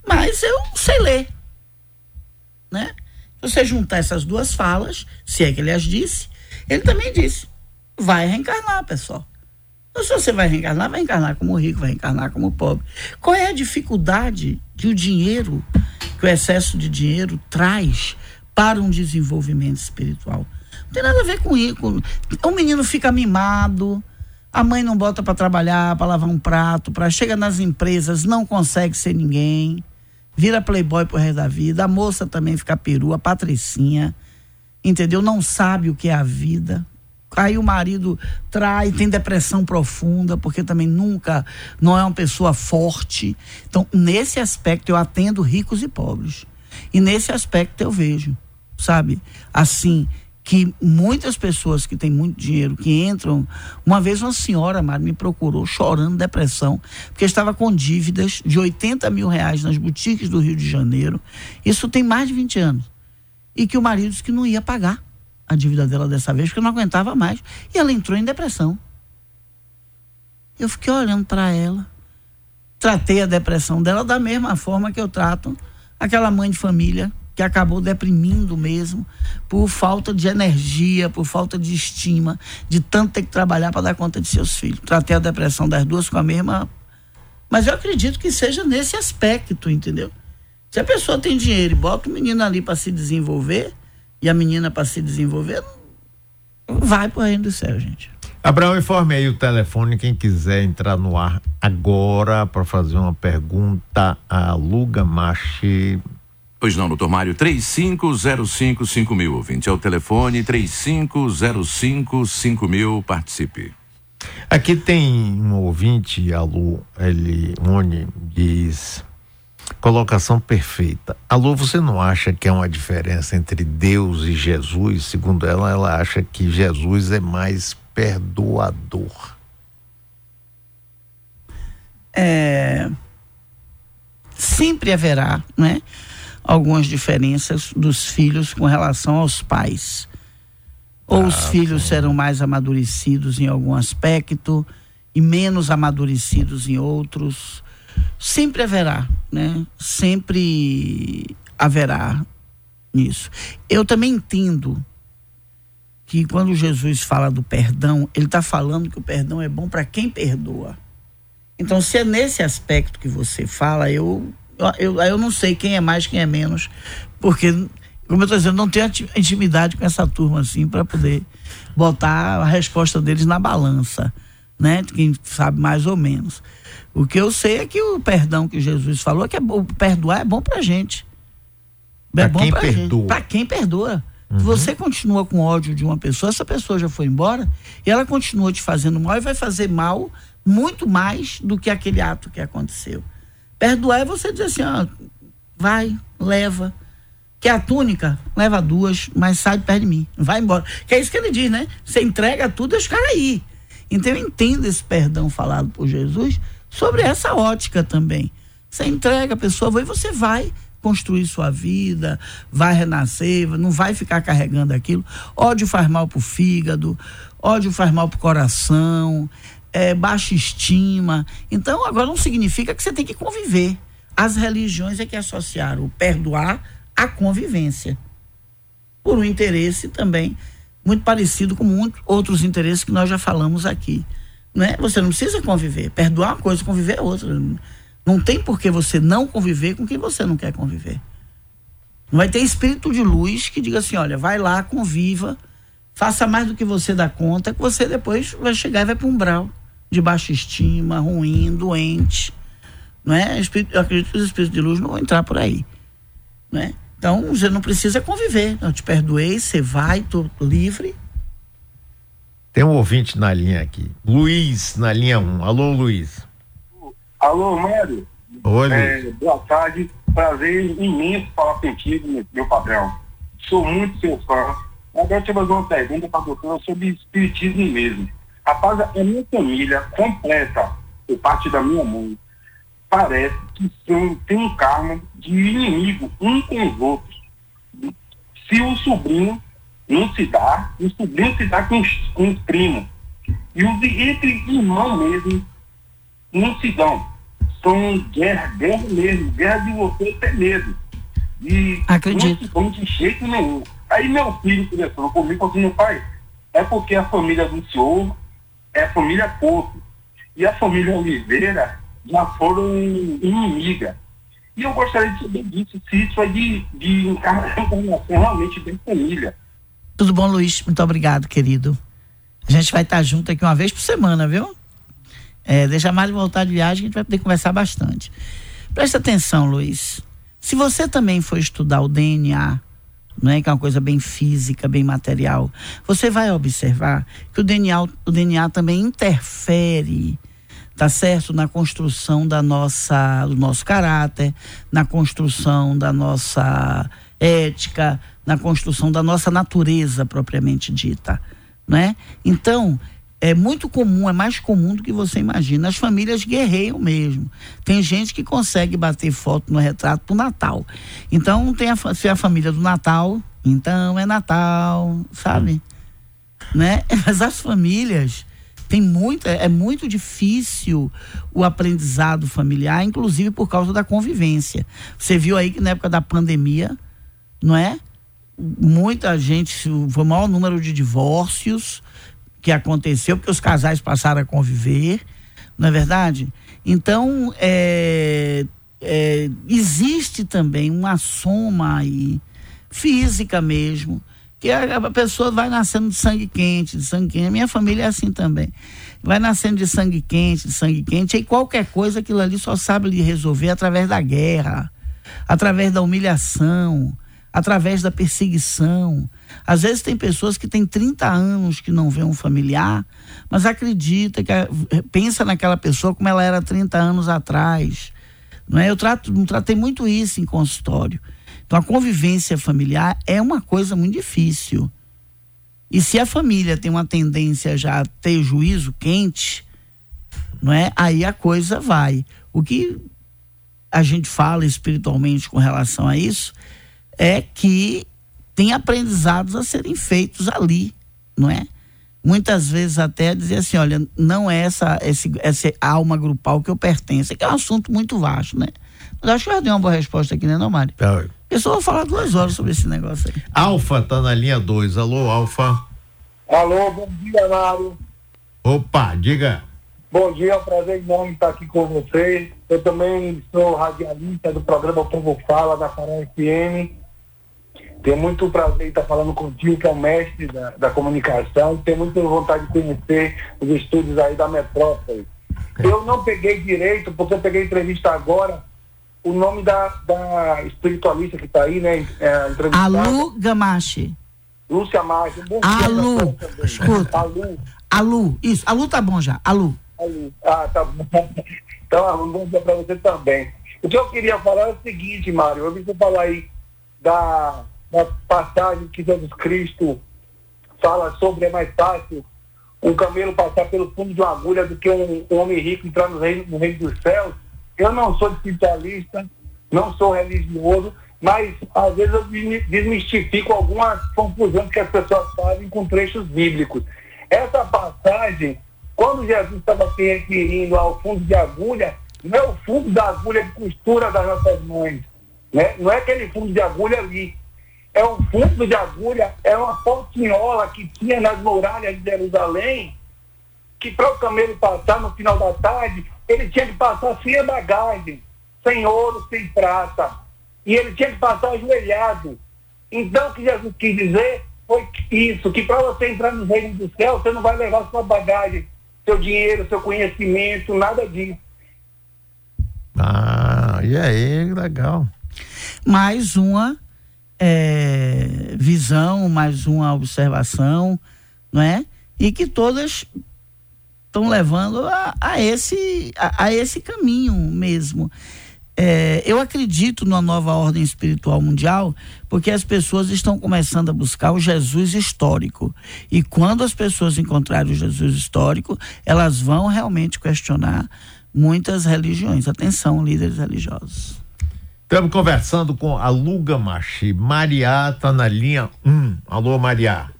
Mas eu sei ler. Né? Se você juntar essas duas falas, se é que ele as disse, ele também disse: vai reencarnar, pessoal. Então, se você vai reencarnar, vai reencarnar como rico, vai reencarnar como pobre. Qual é a dificuldade que o dinheiro, que o excesso de dinheiro traz para um desenvolvimento espiritual? Não tem nada a ver com isso. O menino fica mimado, a mãe não bota para trabalhar, para lavar um prato, para chega nas empresas, não consegue ser ninguém, vira playboy pro resto da vida. A moça também fica perua, patricinha, entendeu? Não sabe o que é a vida. Aí o marido trai, tem depressão profunda, porque também nunca não é uma pessoa forte. Então, nesse aspecto eu atendo ricos e pobres. E nesse aspecto eu vejo, sabe? Assim, que muitas pessoas que têm muito dinheiro, que entram. Uma vez uma senhora, Mari, me procurou chorando depressão, porque estava com dívidas de 80 mil reais nas boutiques do Rio de Janeiro. Isso tem mais de 20 anos. E que o marido disse que não ia pagar a dívida dela dessa vez, porque não aguentava mais. E ela entrou em depressão. Eu fiquei olhando para ela. Tratei a depressão dela da mesma forma que eu trato aquela mãe de família que acabou deprimindo mesmo por falta de energia, por falta de estima, de tanto ter que trabalhar para dar conta de seus filhos. Tratei a depressão das duas com a mesma. Mas eu acredito que seja nesse aspecto, entendeu? Se a pessoa tem dinheiro e bota o menino ali para se desenvolver e a menina para se desenvolver, vai para o reino do céu, gente. Abraão, informe aí o telefone, quem quiser entrar no ar agora para fazer uma pergunta a Luga Machi Pois não, doutor Mário, 35055000, ouvinte. É o telefone 35055000, participe. Aqui tem um ouvinte, Alô, ele, Oni, diz, colocação perfeita. Alô, você não acha que há uma diferença entre Deus e Jesus? Segundo ela, ela acha que Jesus é mais perdoador. É, sempre haverá, né? Algumas diferenças dos filhos com relação aos pais. Ou ah, os filhos serão mais amadurecidos em algum aspecto e menos amadurecidos em outros. Sempre haverá, né? Sempre haverá nisso. Eu também entendo que quando Jesus fala do perdão, ele está falando que o perdão é bom para quem perdoa. Então, se é nesse aspecto que você fala, eu eu, eu não sei quem é mais, quem é menos, porque, como eu estou dizendo, não tenho intimidade com essa turma assim para poder botar a resposta deles na balança, né? Quem sabe mais ou menos. O que eu sei é que o perdão que Jesus falou, que é, o perdoar é bom pra gente. É pra bom quem pra perdoa. gente. Pra quem perdoa. Uhum. Você continua com ódio de uma pessoa, essa pessoa já foi embora e ela continua te fazendo mal e vai fazer mal muito mais do que aquele ato que aconteceu. Perdoar é você dizer assim, ó, vai, leva. Que a túnica, leva duas, mas sai de perto de mim. Vai embora. Que é isso que ele diz, né? Você entrega tudo e os caras aí. Então eu entendo esse perdão falado por Jesus sobre essa ótica também. Você entrega a pessoa, e você vai construir sua vida, vai renascer, não vai ficar carregando aquilo. Ódio faz mal pro fígado, ódio faz mal pro coração é, baixa estima. Então, agora não significa que você tem que conviver. As religiões é que associaram o perdoar à convivência. Por um interesse também muito parecido com muitos outros interesses que nós já falamos aqui. Né? Você não precisa conviver. Perdoar uma coisa, conviver é outra. Não tem por que você não conviver com quem você não quer conviver. Não vai ter espírito de luz que diga assim: olha, vai lá, conviva, faça mais do que você dá conta, que você depois vai chegar e vai para um brau de baixa estima, ruim, doente. Não é? Eu acredito que os espíritos de luz não vão entrar por aí. Não é? Então, você não precisa conviver. Eu te perdoei, você vai, estou livre. Tem um ouvinte na linha aqui. Luiz, na linha 1. Alô, Luiz. Alô, Mário. Oi. É, boa tarde. Prazer imenso falar contigo, meu padrão. Sou muito seu fã. Agora eu te fazer uma pergunta para doutora sobre espiritismo mesmo. Rapaz, a minha família completa, por parte da minha mãe, parece que são, tem um karma de inimigo um com os outros. Se o sobrinho não se dá, o sobrinho se dá com os, com os primos. E os entre irmãos mesmo não se dão. São guerra, guerra mesmo, guerra de você ter medo. E Acredito. não se dão de jeito nenhum. Aí meu filho conversou comigo e falou assim, meu pai, é porque a família do senhor é a família Porto. E a família Oliveira já foram inimiga. E eu gostaria de saber disso, se isso é de, de encarnação realmente da família. Tudo bom, Luiz? Muito obrigado, querido. A gente vai estar junto aqui uma vez por semana, viu? É, deixa Mari voltar de viagem, a gente vai poder conversar bastante. Presta atenção, Luiz. Se você também for estudar o DNA, não é que é uma coisa bem física, bem material, você vai observar que o DNA, o DNA também interfere, tá certo, na construção da nossa, do nosso caráter, na construção da nossa ética, na construção da nossa natureza propriamente dita, né? Então, é muito comum, é mais comum do que você imagina. As famílias guerreiam mesmo. Tem gente que consegue bater foto no retrato do Natal. Então, tem a, se é a família do Natal, então é Natal, sabe? Né? Mas as famílias tem muito, é, muito difícil o aprendizado familiar, inclusive por causa da convivência. Você viu aí que na época da pandemia, não é? Muita gente, foi o maior número de divórcios, que aconteceu, porque os casais passaram a conviver, não é verdade? Então, é, é, existe também uma soma aí, física mesmo, que a, a, pessoa vai nascendo de sangue quente, de sangue quente. A minha família é assim também. Vai nascendo de sangue quente, de sangue quente, e qualquer coisa aquilo ali só sabe resolver através da guerra, através da humilhação, através da perseguição. Às vezes tem pessoas que têm 30 anos que não vê um familiar, mas acredita que pensa naquela pessoa como ela era 30 anos atrás. Não é? Eu trato, tratei muito isso em consultório. Então a convivência familiar é uma coisa muito difícil. E se a família tem uma tendência já a ter juízo quente, não é? Aí a coisa vai. O que a gente fala espiritualmente com relação a isso é que tem aprendizados a serem feitos ali, não é? Muitas vezes até dizer assim, olha, não é essa, esse, essa alma grupal que eu pertenço, que é um assunto muito vasto, né? Mas acho que eu já dei uma boa resposta aqui, né, não, Mário? Tá. Eu só vou falar duas horas sobre esse negócio aí. Alfa tá na linha 2. Alô, Alfa. Alô, bom dia, Mário. Opa, diga. Bom dia, é um prazer enorme estar aqui com você. Eu também sou radialista do programa O Povo Fala, da Fará FM. Tenho muito prazer em estar falando contigo, que é o mestre da, da comunicação. Tenho muita vontade de conhecer os estúdios aí da metrópole. Eu não peguei direito, porque eu peguei entrevista agora, o nome da, da espiritualista que está aí, né? É. Alu Gamache. Lúcia dia, Alu. Escuta. Alu. Alu, isso. Alu tá bom já. Alu. Alu. Ah, tá bom. Então, um bom dia para você também. O que eu queria falar é o seguinte, Mário. Eu vi você falar aí da, da passagem que Jesus Cristo fala sobre é mais fácil um camelo passar pelo fundo de uma agulha do que um, um homem rico entrar no reino, no reino dos céus. Eu não sou espiritualista, não sou religioso, mas às vezes eu desmi- desmistifico algumas confusões que as pessoas fazem com trechos bíblicos. Essa passagem, quando Jesus estava se referindo ao fundo de agulha, não é o fundo da agulha de costura das nossas mães, né? não é aquele fundo de agulha ali. É um fundo de agulha, é uma portinhola que tinha nas muralhas de Jerusalém, que para o camelo passar no final da tarde, ele tinha que passar sem a bagagem, sem ouro, sem prata. E ele tinha que passar ajoelhado. Então, o que Jesus quis dizer foi isso, que para você entrar no reino do céu, você não vai levar sua bagagem, seu dinheiro, seu conhecimento, nada disso. Ah, e aí, legal. mais uma é, visão, mais uma observação, não é? e que todas estão levando a, a esse, a, a, esse caminho mesmo. É, eu acredito numa nova ordem espiritual mundial, porque as pessoas estão começando a buscar o Jesus histórico. E quando as pessoas encontrarem o Jesus histórico, elas vão realmente questionar muitas religiões. Atenção, líderes religiosos. Estamos conversando com a Luga Machi. Maria está na linha 1. Alô, Maria.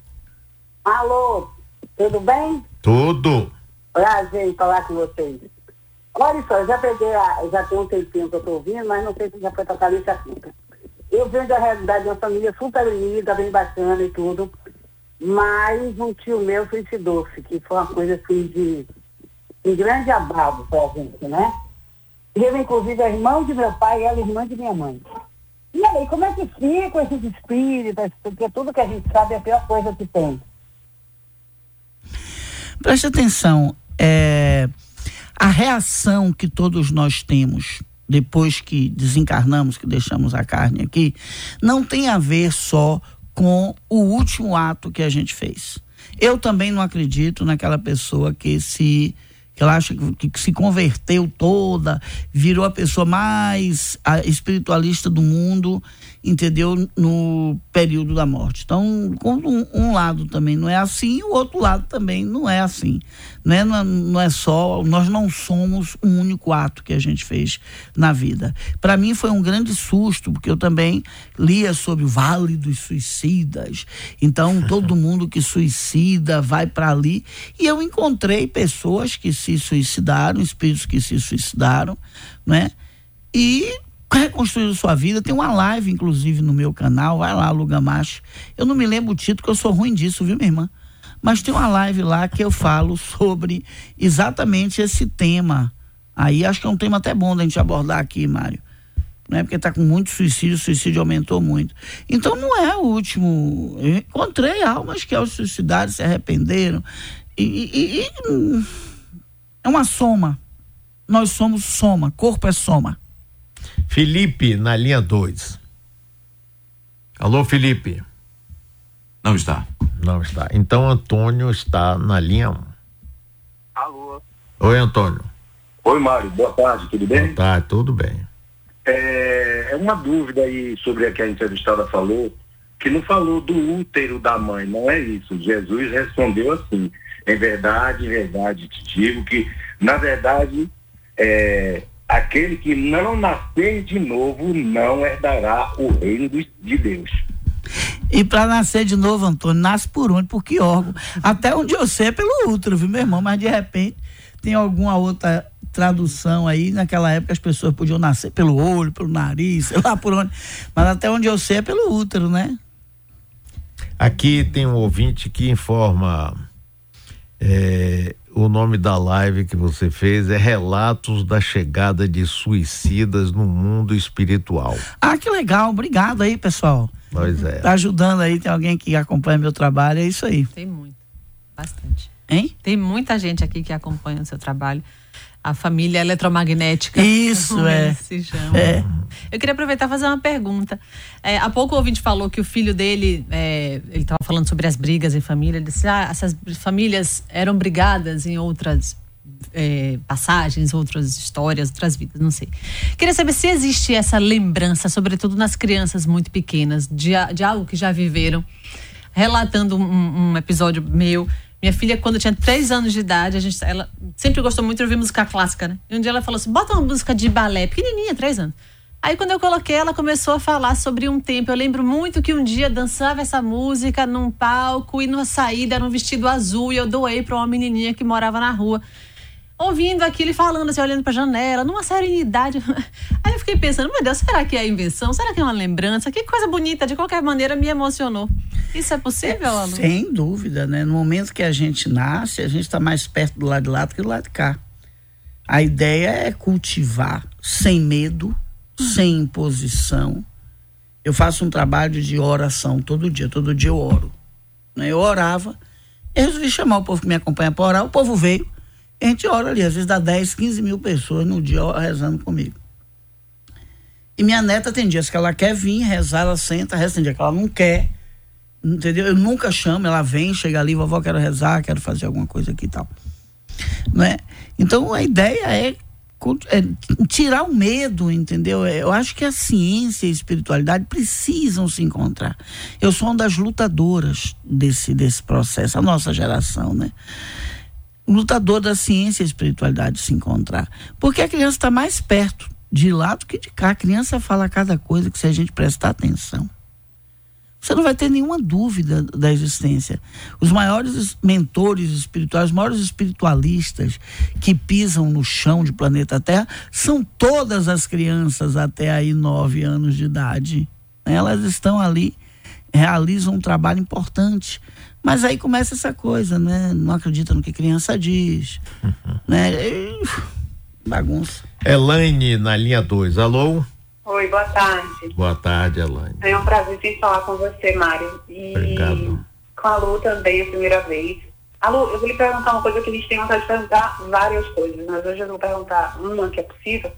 Alô, tudo bem? Tudo. Prazer em falar com vocês. Olha só, eu já peguei, a, já tem um tempinho que eu estou ouvindo, mas não sei se já foi tocar nesse assunto. Eu venho da realidade de uma família super unida, bem bacana e tudo, mas um tio meu suicidou-se, que foi uma coisa assim de, de grande abalo para a gente, né? Ele, inclusive, é irmão de meu pai e ela é irmã de minha mãe. E aí, como é que fica esses espíritos? Porque tudo que a gente sabe é a pior coisa que tem. Preste atenção, é, a reação que todos nós temos depois que desencarnamos, que deixamos a carne aqui, não tem a ver só com o último ato que a gente fez. Eu também não acredito naquela pessoa que se que ela acha que, que, se converteu toda, virou a pessoa mais espiritualista do mundo entendeu? No período da morte. Então, um, um, lado também não é assim, o outro lado também não é assim. Não é, não é, não é só, nós não somos um único ato que a gente fez na vida. Para mim foi um grande susto, porque eu também lia sobre o Vale dos Suicidas. Então, todo mundo que suicida vai para ali. E eu encontrei pessoas que se suicidaram, espíritos que se suicidaram, né? E reconstruindo sua vida. Tem uma live, inclusive, no meu canal. Vai lá, Luga Macho. Eu não me lembro o título, que eu sou ruim disso, viu, minha irmã? Mas tem uma live lá que eu falo sobre exatamente esse tema. Aí acho que é um tema até bom da gente abordar aqui, Mário. Não é porque está com muito suicídio, o suicídio aumentou muito. Então não é o último. Eu encontrei almas que ao suicidar se arrependeram. E, e, e é uma soma. Nós somos soma, corpo é soma. Felipe, na linha 2. Alô, Felipe. Não está. Não está. Então, Antônio está na linha 1. Um. Alô. Oi, Antônio. Oi, Mário. Boa tarde, tudo bem? Boa tarde, tudo bem. É, é uma dúvida aí sobre a que a entrevistada falou, que não falou do útero da mãe, não é isso. Jesus respondeu assim, em verdade, em verdade, te digo que, na verdade, é, aquele que não nascer de novo não herdará o reino de Deus. E para nascer de novo, Antônio, nasce por onde? Por que órgão? Até onde eu sei é pelo útero, viu, meu irmão? Mas de repente tem alguma outra tradução aí. Naquela época as pessoas podiam nascer pelo olho, pelo nariz, sei lá por onde. Mas até onde eu sei é pelo útero, né? Aqui tem um ouvinte que informa. É, o nome da live que você fez é Relatos da Chegada de Suicidas no Mundo Espiritual. Ah, que legal. Obrigado aí, pessoal. Pois é. Tá ajudando aí, tem alguém que acompanha meu trabalho, é isso aí. Tem muito. Bastante. Hein? Tem muita gente aqui que acompanha o seu trabalho a família eletromagnética. Isso, é. Se chama. É. Eu queria aproveitar e fazer uma pergunta. É, há pouco o ouvinte falou que o filho dele, é, ele estava falando sobre as brigas em família, ele disse, ah, essas famílias eram brigadas em outras é, passagens, outras histórias, outras vidas, não sei. Queria saber se existe essa lembrança, sobretudo nas crianças muito pequenas, de, de algo que já viveram, relatando um, um episódio meu minha filha, quando tinha três anos de idade, a gente, ela sempre gostou muito de ouvir música clássica, né? E um dia ela falou assim: bota uma música de balé, pequenininha, três anos. Aí quando eu coloquei, ela começou a falar sobre um tempo. Eu lembro muito que um dia dançava essa música num palco e numa saída era um vestido azul e eu doei para uma menininha que morava na rua ouvindo aquilo e falando assim, olhando pra janela, numa serenidade. Aí eu fiquei pensando, meu Deus, será que é invenção? Será que é uma lembrança? Que coisa bonita, de qualquer maneira me emocionou. Isso é possível, Alu? Sem dúvida, né? No momento que a gente nasce, a gente está mais perto do lado de lá do que do lado de cá. A ideia é cultivar sem medo, sem imposição. Eu faço um trabalho de oração todo dia, todo dia eu oro. Né? Eu orava, eu resolvi chamar o povo que me acompanha para orar, o povo veio a gente ora ali, às vezes dá 10, 15 mil pessoas no dia rezando comigo. E minha neta tem dias que ela quer vir rezar, ela senta, reza, tem dia que ela não quer. Entendeu? Eu nunca chamo, ela vem, chega ali, vovó, quero rezar, quero fazer alguma coisa aqui e tal. É? Então a ideia é, é tirar o medo, entendeu? Eu acho que a ciência e a espiritualidade precisam se encontrar. Eu sou uma das lutadoras desse, desse processo, a nossa geração, né? Lutador da ciência e espiritualidade se encontrar. Porque a criança está mais perto de lá do que de cá. A criança fala cada coisa que se a gente prestar atenção você não vai ter nenhuma dúvida da existência. Os maiores mentores espirituais, os maiores espiritualistas que pisam no chão de planeta Terra são todas as crianças até aí nove anos de idade. Elas estão ali, realizam um trabalho importante. Mas aí começa essa coisa, né? Não acredita no que criança diz. né? E... Bagunça. Elaine na linha 2. Alô? Oi, boa tarde. Boa tarde, Elaine. É um prazer em falar com você, Mário. E Obrigado. com a Lu também, a primeira vez. A Lu, eu vou lhe perguntar uma coisa que a gente tem vontade de perguntar várias coisas, mas hoje eu vou perguntar uma que é possível.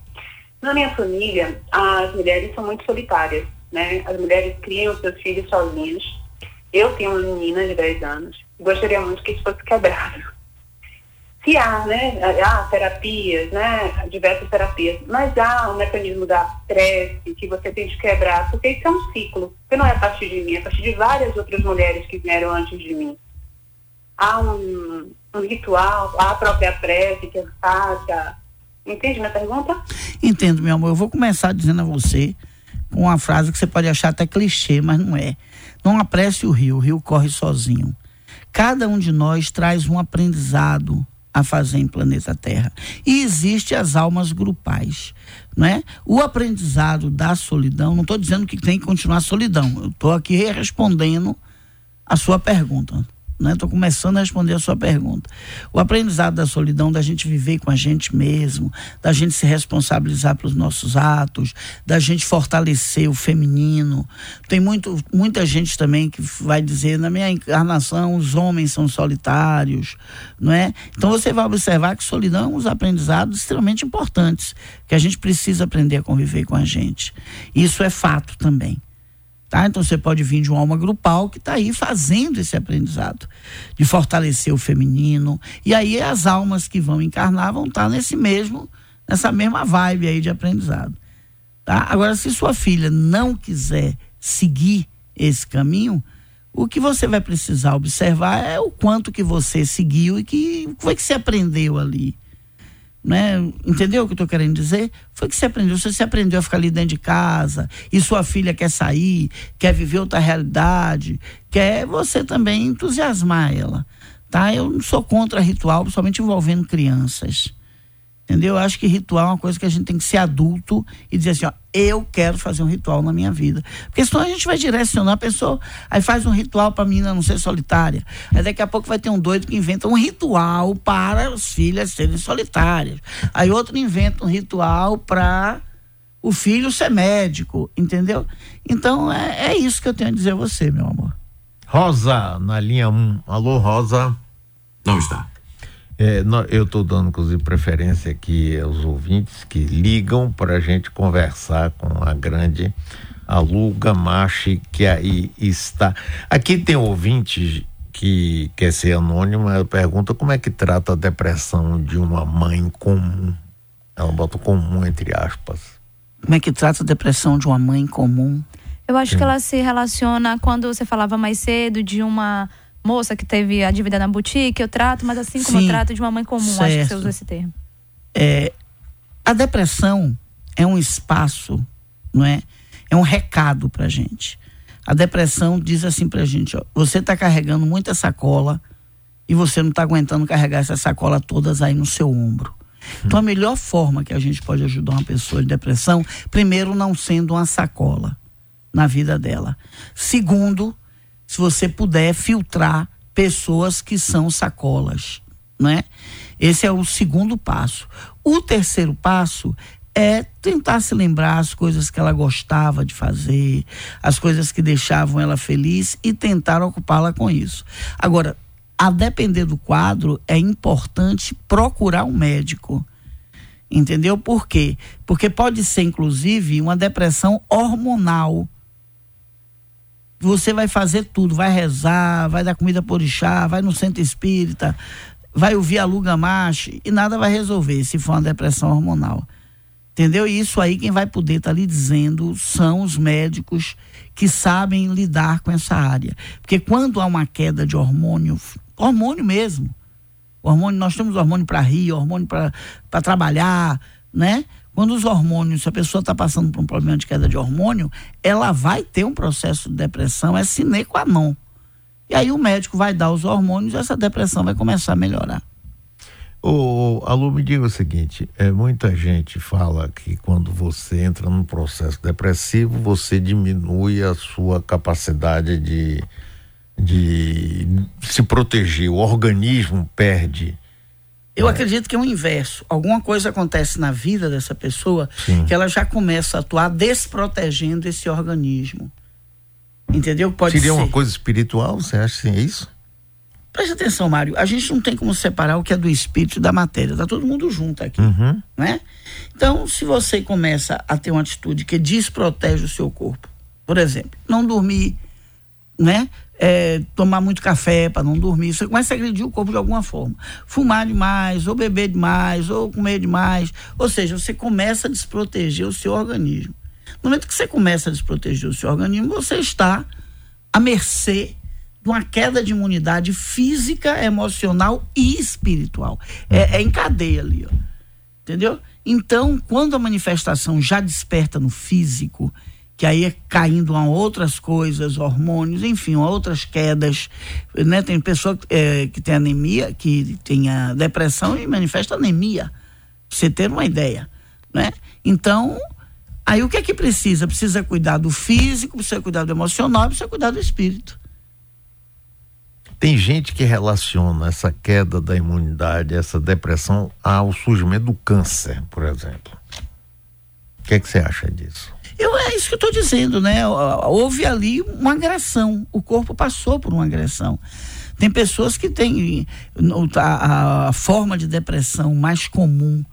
Na minha família, as mulheres são muito solitárias, né? As mulheres criam seus filhos sozinhas. Eu tenho uma menina de 10 anos. Gostaria muito que isso fosse quebrado se há, né, há terapias, né, diversas terapias, mas há um mecanismo da prece que você tem de quebrar, porque isso é um ciclo, que não é a partir de mim, é a partir de várias outras mulheres que vieram antes de mim. Há um, um ritual, há a própria prece que é fácil. Entende minha pergunta? Entendo, meu amor. Eu vou começar dizendo a você com uma frase que você pode achar até clichê, mas não é. Não apresse o rio, o rio corre sozinho. Cada um de nós traz um aprendizado a fazer em planeta Terra. E existe as almas grupais, não é? O aprendizado da solidão, não estou dizendo que tem que continuar solidão, eu estou aqui respondendo a sua pergunta. Estou né? começando a responder a sua pergunta. O aprendizado da solidão, da gente viver com a gente mesmo, da gente se responsabilizar pelos nossos atos, da gente fortalecer o feminino. Tem muito, muita gente também que vai dizer, na minha encarnação, os homens são solitários, não é? Então você vai observar que solidão é um dos aprendizados extremamente importantes, que a gente precisa aprender a conviver com a gente. Isso é fato também. Tá? Então você pode vir de uma alma grupal que está aí fazendo esse aprendizado de fortalecer o feminino. E aí as almas que vão encarnar vão estar tá nesse mesmo, nessa mesma vibe aí de aprendizado. Tá? Agora, se sua filha não quiser seguir esse caminho, o que você vai precisar observar é o quanto que você seguiu e que foi que você aprendeu ali né? Entendeu o que eu estou querendo dizer? Foi que você aprendeu. Se você aprendeu a ficar ali dentro de casa e sua filha quer sair, quer viver outra realidade, quer você também entusiasmar ela, tá? Eu não sou contra ritual, principalmente envolvendo crianças. Entendeu? Eu acho que ritual é uma coisa que a gente tem que ser adulto e dizer assim, ó, eu quero fazer um ritual na minha vida. Porque senão a gente vai direcionar a pessoa, aí faz um ritual para a menina não ser solitária. Aí daqui a pouco vai ter um doido que inventa um ritual para as filhas serem solitárias. Aí outro inventa um ritual para o filho ser médico, entendeu? Então é, é isso que eu tenho a dizer a você, meu amor. Rosa, na linha 1. Alô, Rosa. Não está. É, eu estou dando, inclusive, preferência aqui aos ouvintes que ligam para a gente conversar com a grande Alu Gamache, que aí está. Aqui tem ouvinte que quer ser anônima, pergunta como é que trata a depressão de uma mãe comum. Ela bota comum entre aspas. Como é que trata a depressão de uma mãe comum? Eu acho Sim. que ela se relaciona quando você falava mais cedo de uma moça que teve a dívida na boutique, eu trato, mas assim como Sim, eu trato de uma mãe comum, certo. acho que você usa esse termo. É, a depressão é um espaço, não é? É um recado pra gente. A depressão diz assim pra gente, ó, você tá carregando muita sacola e você não tá aguentando carregar essa sacola todas aí no seu ombro. Então a melhor forma que a gente pode ajudar uma pessoa de depressão, primeiro não sendo uma sacola na vida dela. Segundo, se você puder filtrar pessoas que são sacolas, né? Esse é o segundo passo. O terceiro passo é tentar se lembrar as coisas que ela gostava de fazer, as coisas que deixavam ela feliz e tentar ocupá-la com isso. Agora, a depender do quadro, é importante procurar um médico. Entendeu? Por quê? Porque pode ser, inclusive, uma depressão hormonal você vai fazer tudo, vai rezar, vai dar comida por orixá, vai no centro espírita, vai ouvir a Luga Mache e nada vai resolver se for uma depressão hormonal. Entendeu? E isso aí quem vai poder estar tá lhe dizendo são os médicos que sabem lidar com essa área. Porque quando há uma queda de hormônio, hormônio mesmo, hormônio, nós temos hormônio para rir, hormônio para trabalhar, né? Quando os hormônios, se a pessoa está passando por um problema de queda de hormônio, ela vai ter um processo de depressão, é sine qua non. E aí o médico vai dar os hormônios e essa depressão vai começar a melhorar. O Alô, me diga o seguinte: é, muita gente fala que quando você entra num processo depressivo, você diminui a sua capacidade de, de se proteger, o organismo perde. Eu é. acredito que é o inverso. Alguma coisa acontece na vida dessa pessoa Sim. que ela já começa a atuar desprotegendo esse organismo. Entendeu? Pode Seria ser. uma coisa espiritual, você acha que é isso? Preste atenção, Mário. A gente não tem como separar o que é do espírito e da matéria. Tá todo mundo junto aqui, uhum. né? Então, se você começa a ter uma atitude que desprotege o seu corpo, por exemplo, não dormir, né? É, tomar muito café para não dormir, você começa a agredir o corpo de alguma forma. Fumar demais, ou beber demais, ou comer demais. Ou seja, você começa a desproteger o seu organismo. No momento que você começa a desproteger o seu organismo, você está à mercê de uma queda de imunidade física, emocional e espiritual. É, é em cadeia ali, ó. Entendeu? Então, quando a manifestação já desperta no físico, que aí é caindo a outras coisas, hormônios, enfim, outras quedas, né? Tem pessoa é, que tem anemia, que tem a depressão e manifesta anemia. Pra você ter uma ideia, né? Então, aí o que é que precisa? Precisa cuidar do físico, precisa cuidar do emocional, precisa cuidar do espírito. Tem gente que relaciona essa queda da imunidade, essa depressão, ao surgimento do câncer, por exemplo. O que, é que você acha disso? Eu, é isso que eu estou dizendo, né? Houve ali uma agressão. O corpo passou por uma agressão. Tem pessoas que têm a, a forma de depressão mais comum.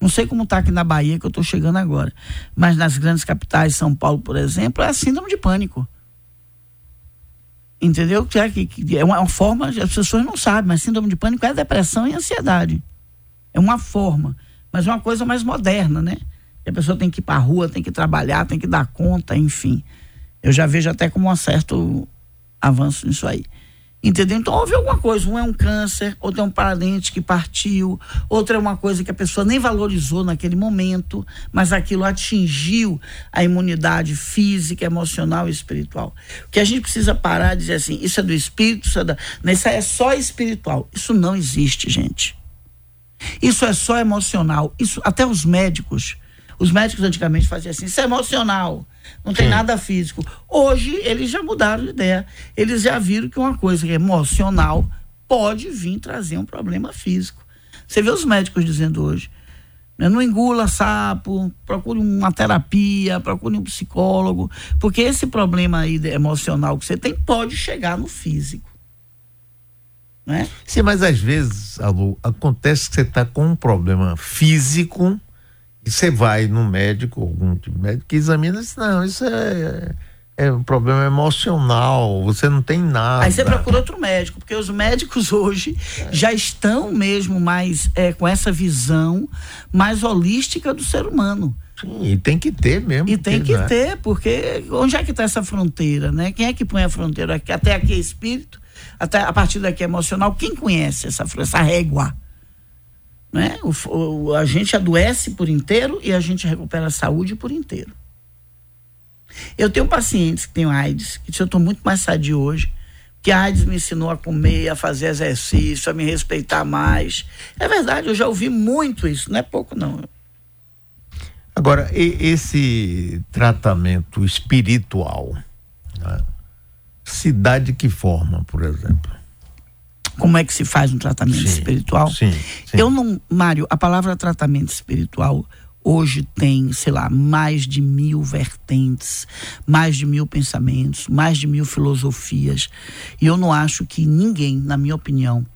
Não sei como está aqui na Bahia, que eu estou chegando agora. Mas nas grandes capitais, São Paulo, por exemplo, é a síndrome de pânico. Entendeu? Que é, que é uma forma, as pessoas não sabem, mas síndrome de pânico é depressão e ansiedade. É uma forma, mas é uma coisa mais moderna, né? A pessoa tem que ir para rua, tem que trabalhar, tem que dar conta, enfim. Eu já vejo até como um certo avanço nisso aí. Entendeu? Então houve alguma coisa. Um é um câncer, outro é um parente que partiu, outra é uma coisa que a pessoa nem valorizou naquele momento, mas aquilo atingiu a imunidade física, emocional e espiritual. O que a gente precisa parar de dizer assim, isso é do espírito, isso é, da, isso é só espiritual. Isso não existe, gente. Isso é só emocional. Isso até os médicos, os médicos antigamente faziam assim, isso é emocional não tem Sim. nada físico. Hoje eles já mudaram de ideia. Eles já viram que uma coisa emocional pode vir trazer um problema físico. Você vê os médicos dizendo hoje, né, não engula sapo, procure uma terapia, procure um psicólogo, porque esse problema aí emocional que você tem pode chegar no físico. Né? Sim, mas às vezes, Alô, acontece que você está com um problema físico você vai no médico, algum tipo médico que examina e diz, não, isso é, é um problema emocional, você não tem nada. Aí você procura outro médico, porque os médicos hoje é. já estão mesmo mais é, com essa visão mais holística do ser humano. Sim, e tem que ter mesmo. E tem que né? ter, porque onde é que está essa fronteira, né? Quem é que põe a fronteira? Até aqui é espírito, até a partir daqui é emocional. Quem conhece essa, essa régua? Né? O, o, a gente adoece por inteiro e a gente recupera a saúde por inteiro. Eu tenho pacientes que têm AIDS, que eu estou muito mais sadio hoje, que a AIDS me ensinou a comer, a fazer exercício, a me respeitar mais. É verdade, eu já ouvi muito isso, não é pouco não. Agora, esse tratamento espiritual, né? se dá de que forma, por exemplo? Como é que se faz um tratamento sim, espiritual. Sim, sim. Eu não, Mário, a palavra tratamento espiritual hoje tem, sei lá, mais de mil vertentes, mais de mil pensamentos, mais de mil filosofias. E eu não acho que ninguém, na minha opinião,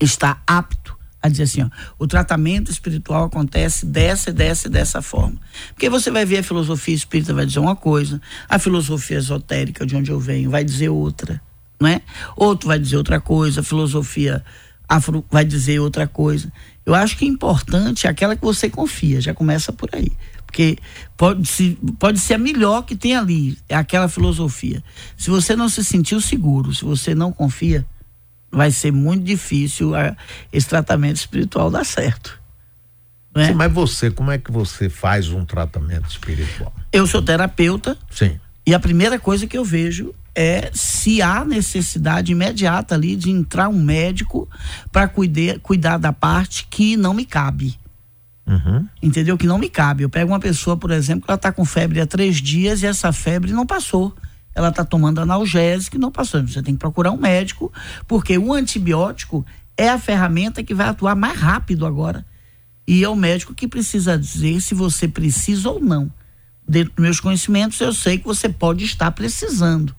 está apto a dizer assim, ó, o tratamento espiritual acontece dessa, dessa e dessa forma. Porque você vai ver a filosofia espírita vai dizer uma coisa, a filosofia esotérica de onde eu venho vai dizer outra, não é? Outro vai dizer outra coisa, a filosofia afro vai dizer outra coisa. Eu acho que é importante aquela que você confia, já começa por aí. Porque pode, se, pode ser a melhor que tem ali, é aquela filosofia. Se você não se sentiu seguro, se você não confia, vai ser muito difícil a, esse tratamento espiritual dar certo. Né? Sim, mas você, como é que você faz um tratamento espiritual? Eu sou terapeuta. Sim. E a primeira coisa que eu vejo é se há necessidade imediata ali de entrar um médico para cuidar, cuidar da parte que não me cabe. Uhum. Entendeu? Que não me cabe. Eu pego uma pessoa, por exemplo, que ela está com febre há três dias e essa febre não passou. Ela está tomando analgésico e não passou. Você tem que procurar um médico, porque o antibiótico é a ferramenta que vai atuar mais rápido agora. E é o médico que precisa dizer se você precisa ou não. Dentro dos meus conhecimentos, eu sei que você pode estar precisando.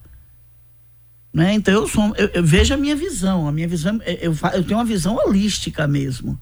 Né? Então eu, sou, eu, eu vejo a minha visão, a minha visão, eu, eu tenho uma visão holística mesmo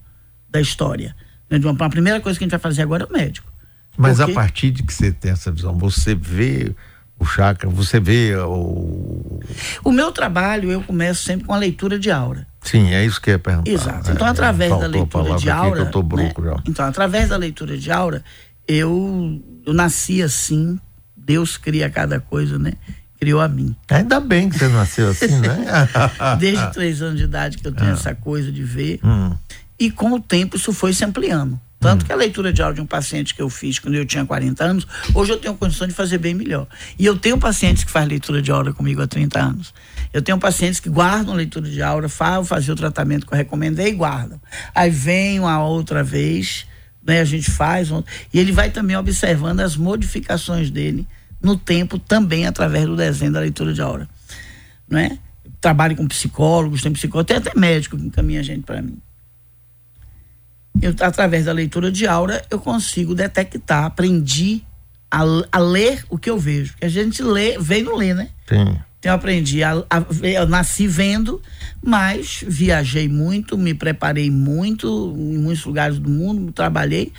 da história. Né? Uma, a primeira coisa que a gente vai fazer agora é o médico. Mas Porque... a partir de que você tem essa visão, você vê o chakra, você vê o. O meu trabalho eu começo sempre com a leitura de aura. Sim, é isso que eu ia perguntar. Exato. Então, é, através da leitura de aura. eu tô bruco né? já. Então, através da leitura de aura, eu, eu nasci assim. Deus cria cada coisa, né? Criou a mim. Ainda bem que você nasceu assim, né? Desde três anos de idade que eu tenho é. essa coisa de ver. Hum. E com o tempo isso foi se ampliando. Tanto hum. que a leitura de áudio de um paciente que eu fiz quando eu tinha 40 anos, hoje eu tenho condição de fazer bem melhor. E eu tenho pacientes que fazem leitura de aura comigo há 30 anos. Eu tenho pacientes que guardam leitura de aura, falam fazer o tratamento que eu recomendei e guardam. Aí vem uma outra vez, né, a gente faz, e ele vai também observando as modificações dele no tempo também através do desenho da leitura de aura. Não é? Trabalho com psicólogos, tem psicólogo, tem até médico que encaminha a gente para mim. Eu, através da leitura de aura, eu consigo detectar, aprendi a, a, ler o que eu vejo. Porque a gente lê, e não lê, né? Sim. Então eu aprendi a, a eu nasci vendo, mas viajei muito, me preparei muito em muitos lugares do mundo, trabalhei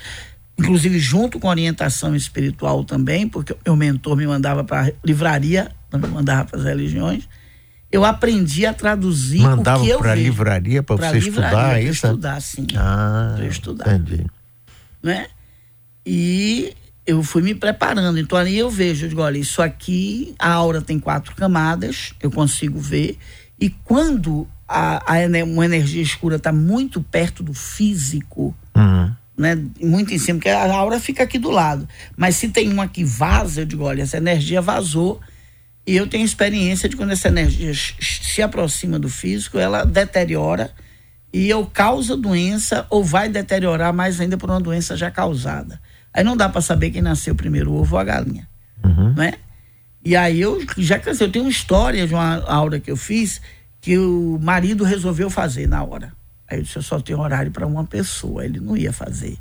inclusive junto com orientação espiritual também, porque meu mentor me mandava para livraria, não me mandava para as religiões. Eu aprendi a traduzir mandava para livraria para você livraria, estudar pra isso? estudar, sim. Ah, para estudar. Entendi. Né? E eu fui me preparando. Então ali eu vejo, eu digo, olha, isso aqui, a aura tem quatro camadas, eu consigo ver. E quando a, a uma energia escura está muito perto do físico, uhum né, muito em cima, porque a aura fica aqui do lado. Mas se tem uma que vaza, eu digo, olha, essa energia vazou. E eu tenho experiência de quando essa energia se aproxima do físico, ela deteriora e ou causa doença ou vai deteriorar mais ainda por uma doença já causada. Aí não dá para saber quem nasceu primeiro, o ovo ou a galinha, uhum. né? E aí eu já cansei, eu tenho uma história de uma aura que eu fiz que o marido resolveu fazer na hora. Aí eu disse, eu só tenho horário para uma pessoa. Ele não ia fazer.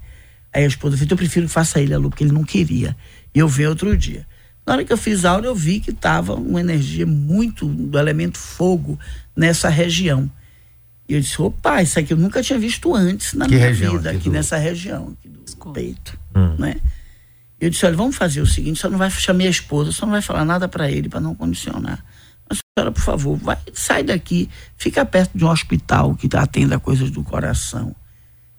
Aí a esposa disse, eu prefiro que faça ele, Lu, porque ele não queria. E eu vi outro dia. Na hora que eu fiz a aula, eu vi que estava uma energia muito do elemento fogo nessa região. E eu disse, opa, isso aqui eu nunca tinha visto antes na que minha região, vida, aqui, aqui do... nessa região, aqui do peito. Hum. Né? Eu disse, olha, vamos fazer o seguinte, só não vai chamar a esposa, só não vai falar nada para ele, para não condicionar senhora, por favor, vai, sai daqui, fica perto de um hospital que atenda coisas do coração.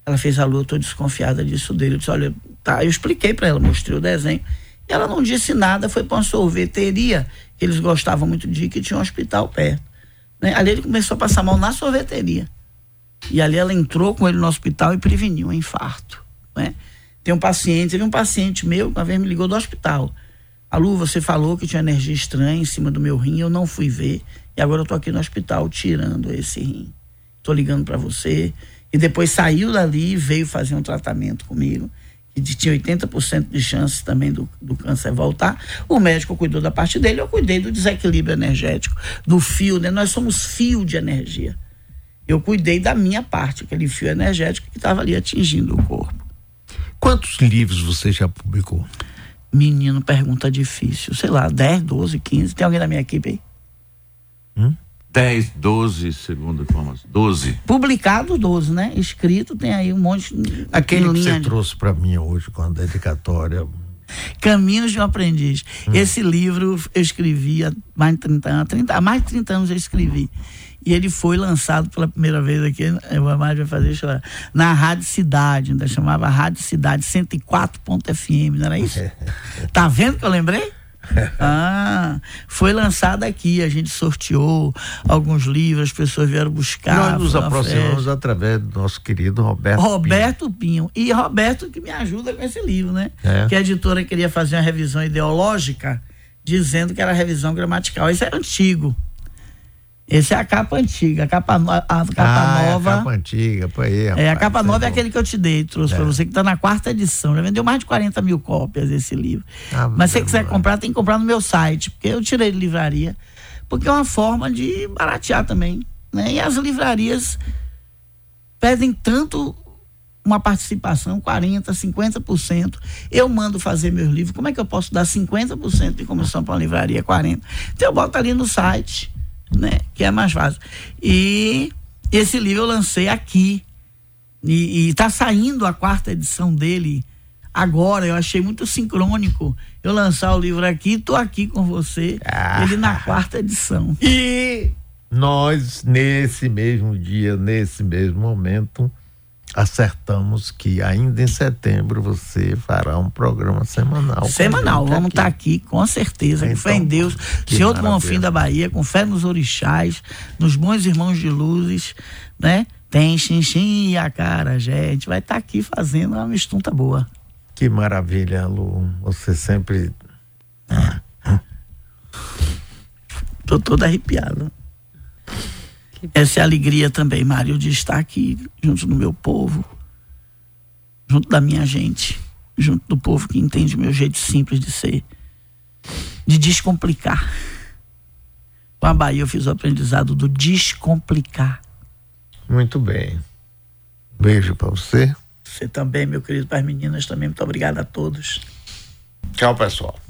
Ela fez a luta, eu desconfiada disso dele. Eu disse, olha, tá. Eu expliquei para ela, mostrei o desenho. Ela não disse nada, foi para uma sorveteria, que eles gostavam muito de ir, que tinha um hospital perto. Né? Ali ele começou a passar mal na sorveteria. E ali ela entrou com ele no hospital e preveniu um infarto. Né? Tem um paciente, teve um paciente meu, uma vez me ligou do hospital. A Lu, você falou que tinha energia estranha em cima do meu rim, eu não fui ver. E agora eu tô aqui no hospital tirando esse rim. Tô ligando para você. E depois saiu dali e veio fazer um tratamento comigo. Que tinha 80% de chance também do, do câncer voltar. O médico cuidou da parte dele, eu cuidei do desequilíbrio energético, do fio, né? Nós somos fio de energia. Eu cuidei da minha parte, aquele fio energético que estava ali atingindo o corpo. Quantos livros você já publicou? Menino, pergunta difícil. Sei lá, 10, 12, 15. Tem alguém da minha equipe aí? Hum? 10, 12, segundo informação. 12. Publicado 12, né? Escrito tem aí um monte. Aquele que você de- trouxe para mim hoje com a dedicatória. Caminhos de um Aprendiz. Hum. Esse livro eu escrevi há mais de 30 anos, 30, há mais de 30 anos eu escrevi. E ele foi lançado pela primeira vez aqui, o Amado vai fazer chorar, na Rádio Cidade, ainda chamava Rádio Cidade 104.fm, não era isso? tá vendo que eu lembrei? Ah, foi lançado aqui, a gente sorteou alguns livros, as pessoas vieram buscar. Nós nos aproximamos através do nosso querido Roberto. Roberto Pinho. E Roberto que me ajuda com esse livro, né? É. Que a editora queria fazer uma revisão ideológica, dizendo que era revisão gramatical. Esse é antigo. Esse é a capa antiga. A capa, no- a capa ah, é a nova. capa antiga, foi aí, É, a rapaz, capa isso nova é bom. aquele que eu te dei, trouxe É. pra você, que tá na quarta edição. Já vendeu mais de 40 mil cópias esse livro. Ah, Mas se você quiser comprar, tem que comprar no meu site, porque eu tirei de livraria, porque é uma forma de baratear também. Né? E as livrarias pedem tanto uma participação, 40%, 50%. Eu mando fazer meus livros. Como é que eu posso dar 50% de comissão para uma livraria, 40%? Então eu boto ali no site, né? Que é mais fácil. E esse livro eu lancei aqui. E, e tá saindo a quarta edição dele agora. Eu achei muito sincrônico eu lançar o livro aqui, tô aqui com você, ele na quarta edição. E nós, nesse mesmo dia, nesse mesmo momento, acertamos que ainda em setembro você fará um programa semanal. Semanal, vamos aqui. estar aqui, com certeza. com fé em Então, Deus, Senhor do. Bonfim da Bahia, com fé nos orixás, nos bons irmãos de luzes, né? Tem xinxim e a cara, gente. Vai estar aqui fazendo uma mistunta boa. Que maravilha, Lu. Você sempre. Tô todo arrepiado. Essa é a alegria também, Mário, de estar aqui junto do meu povo, junto da minha gente, junto do povo que entende o meu jeito simples de ser, de descomplicar. Com a Bahia eu fiz o aprendizado do descomplicar. Muito bem. Beijo pra você. Você também, meu querido, para as meninas também. Muito obrigado a todos. Tchau, pessoal.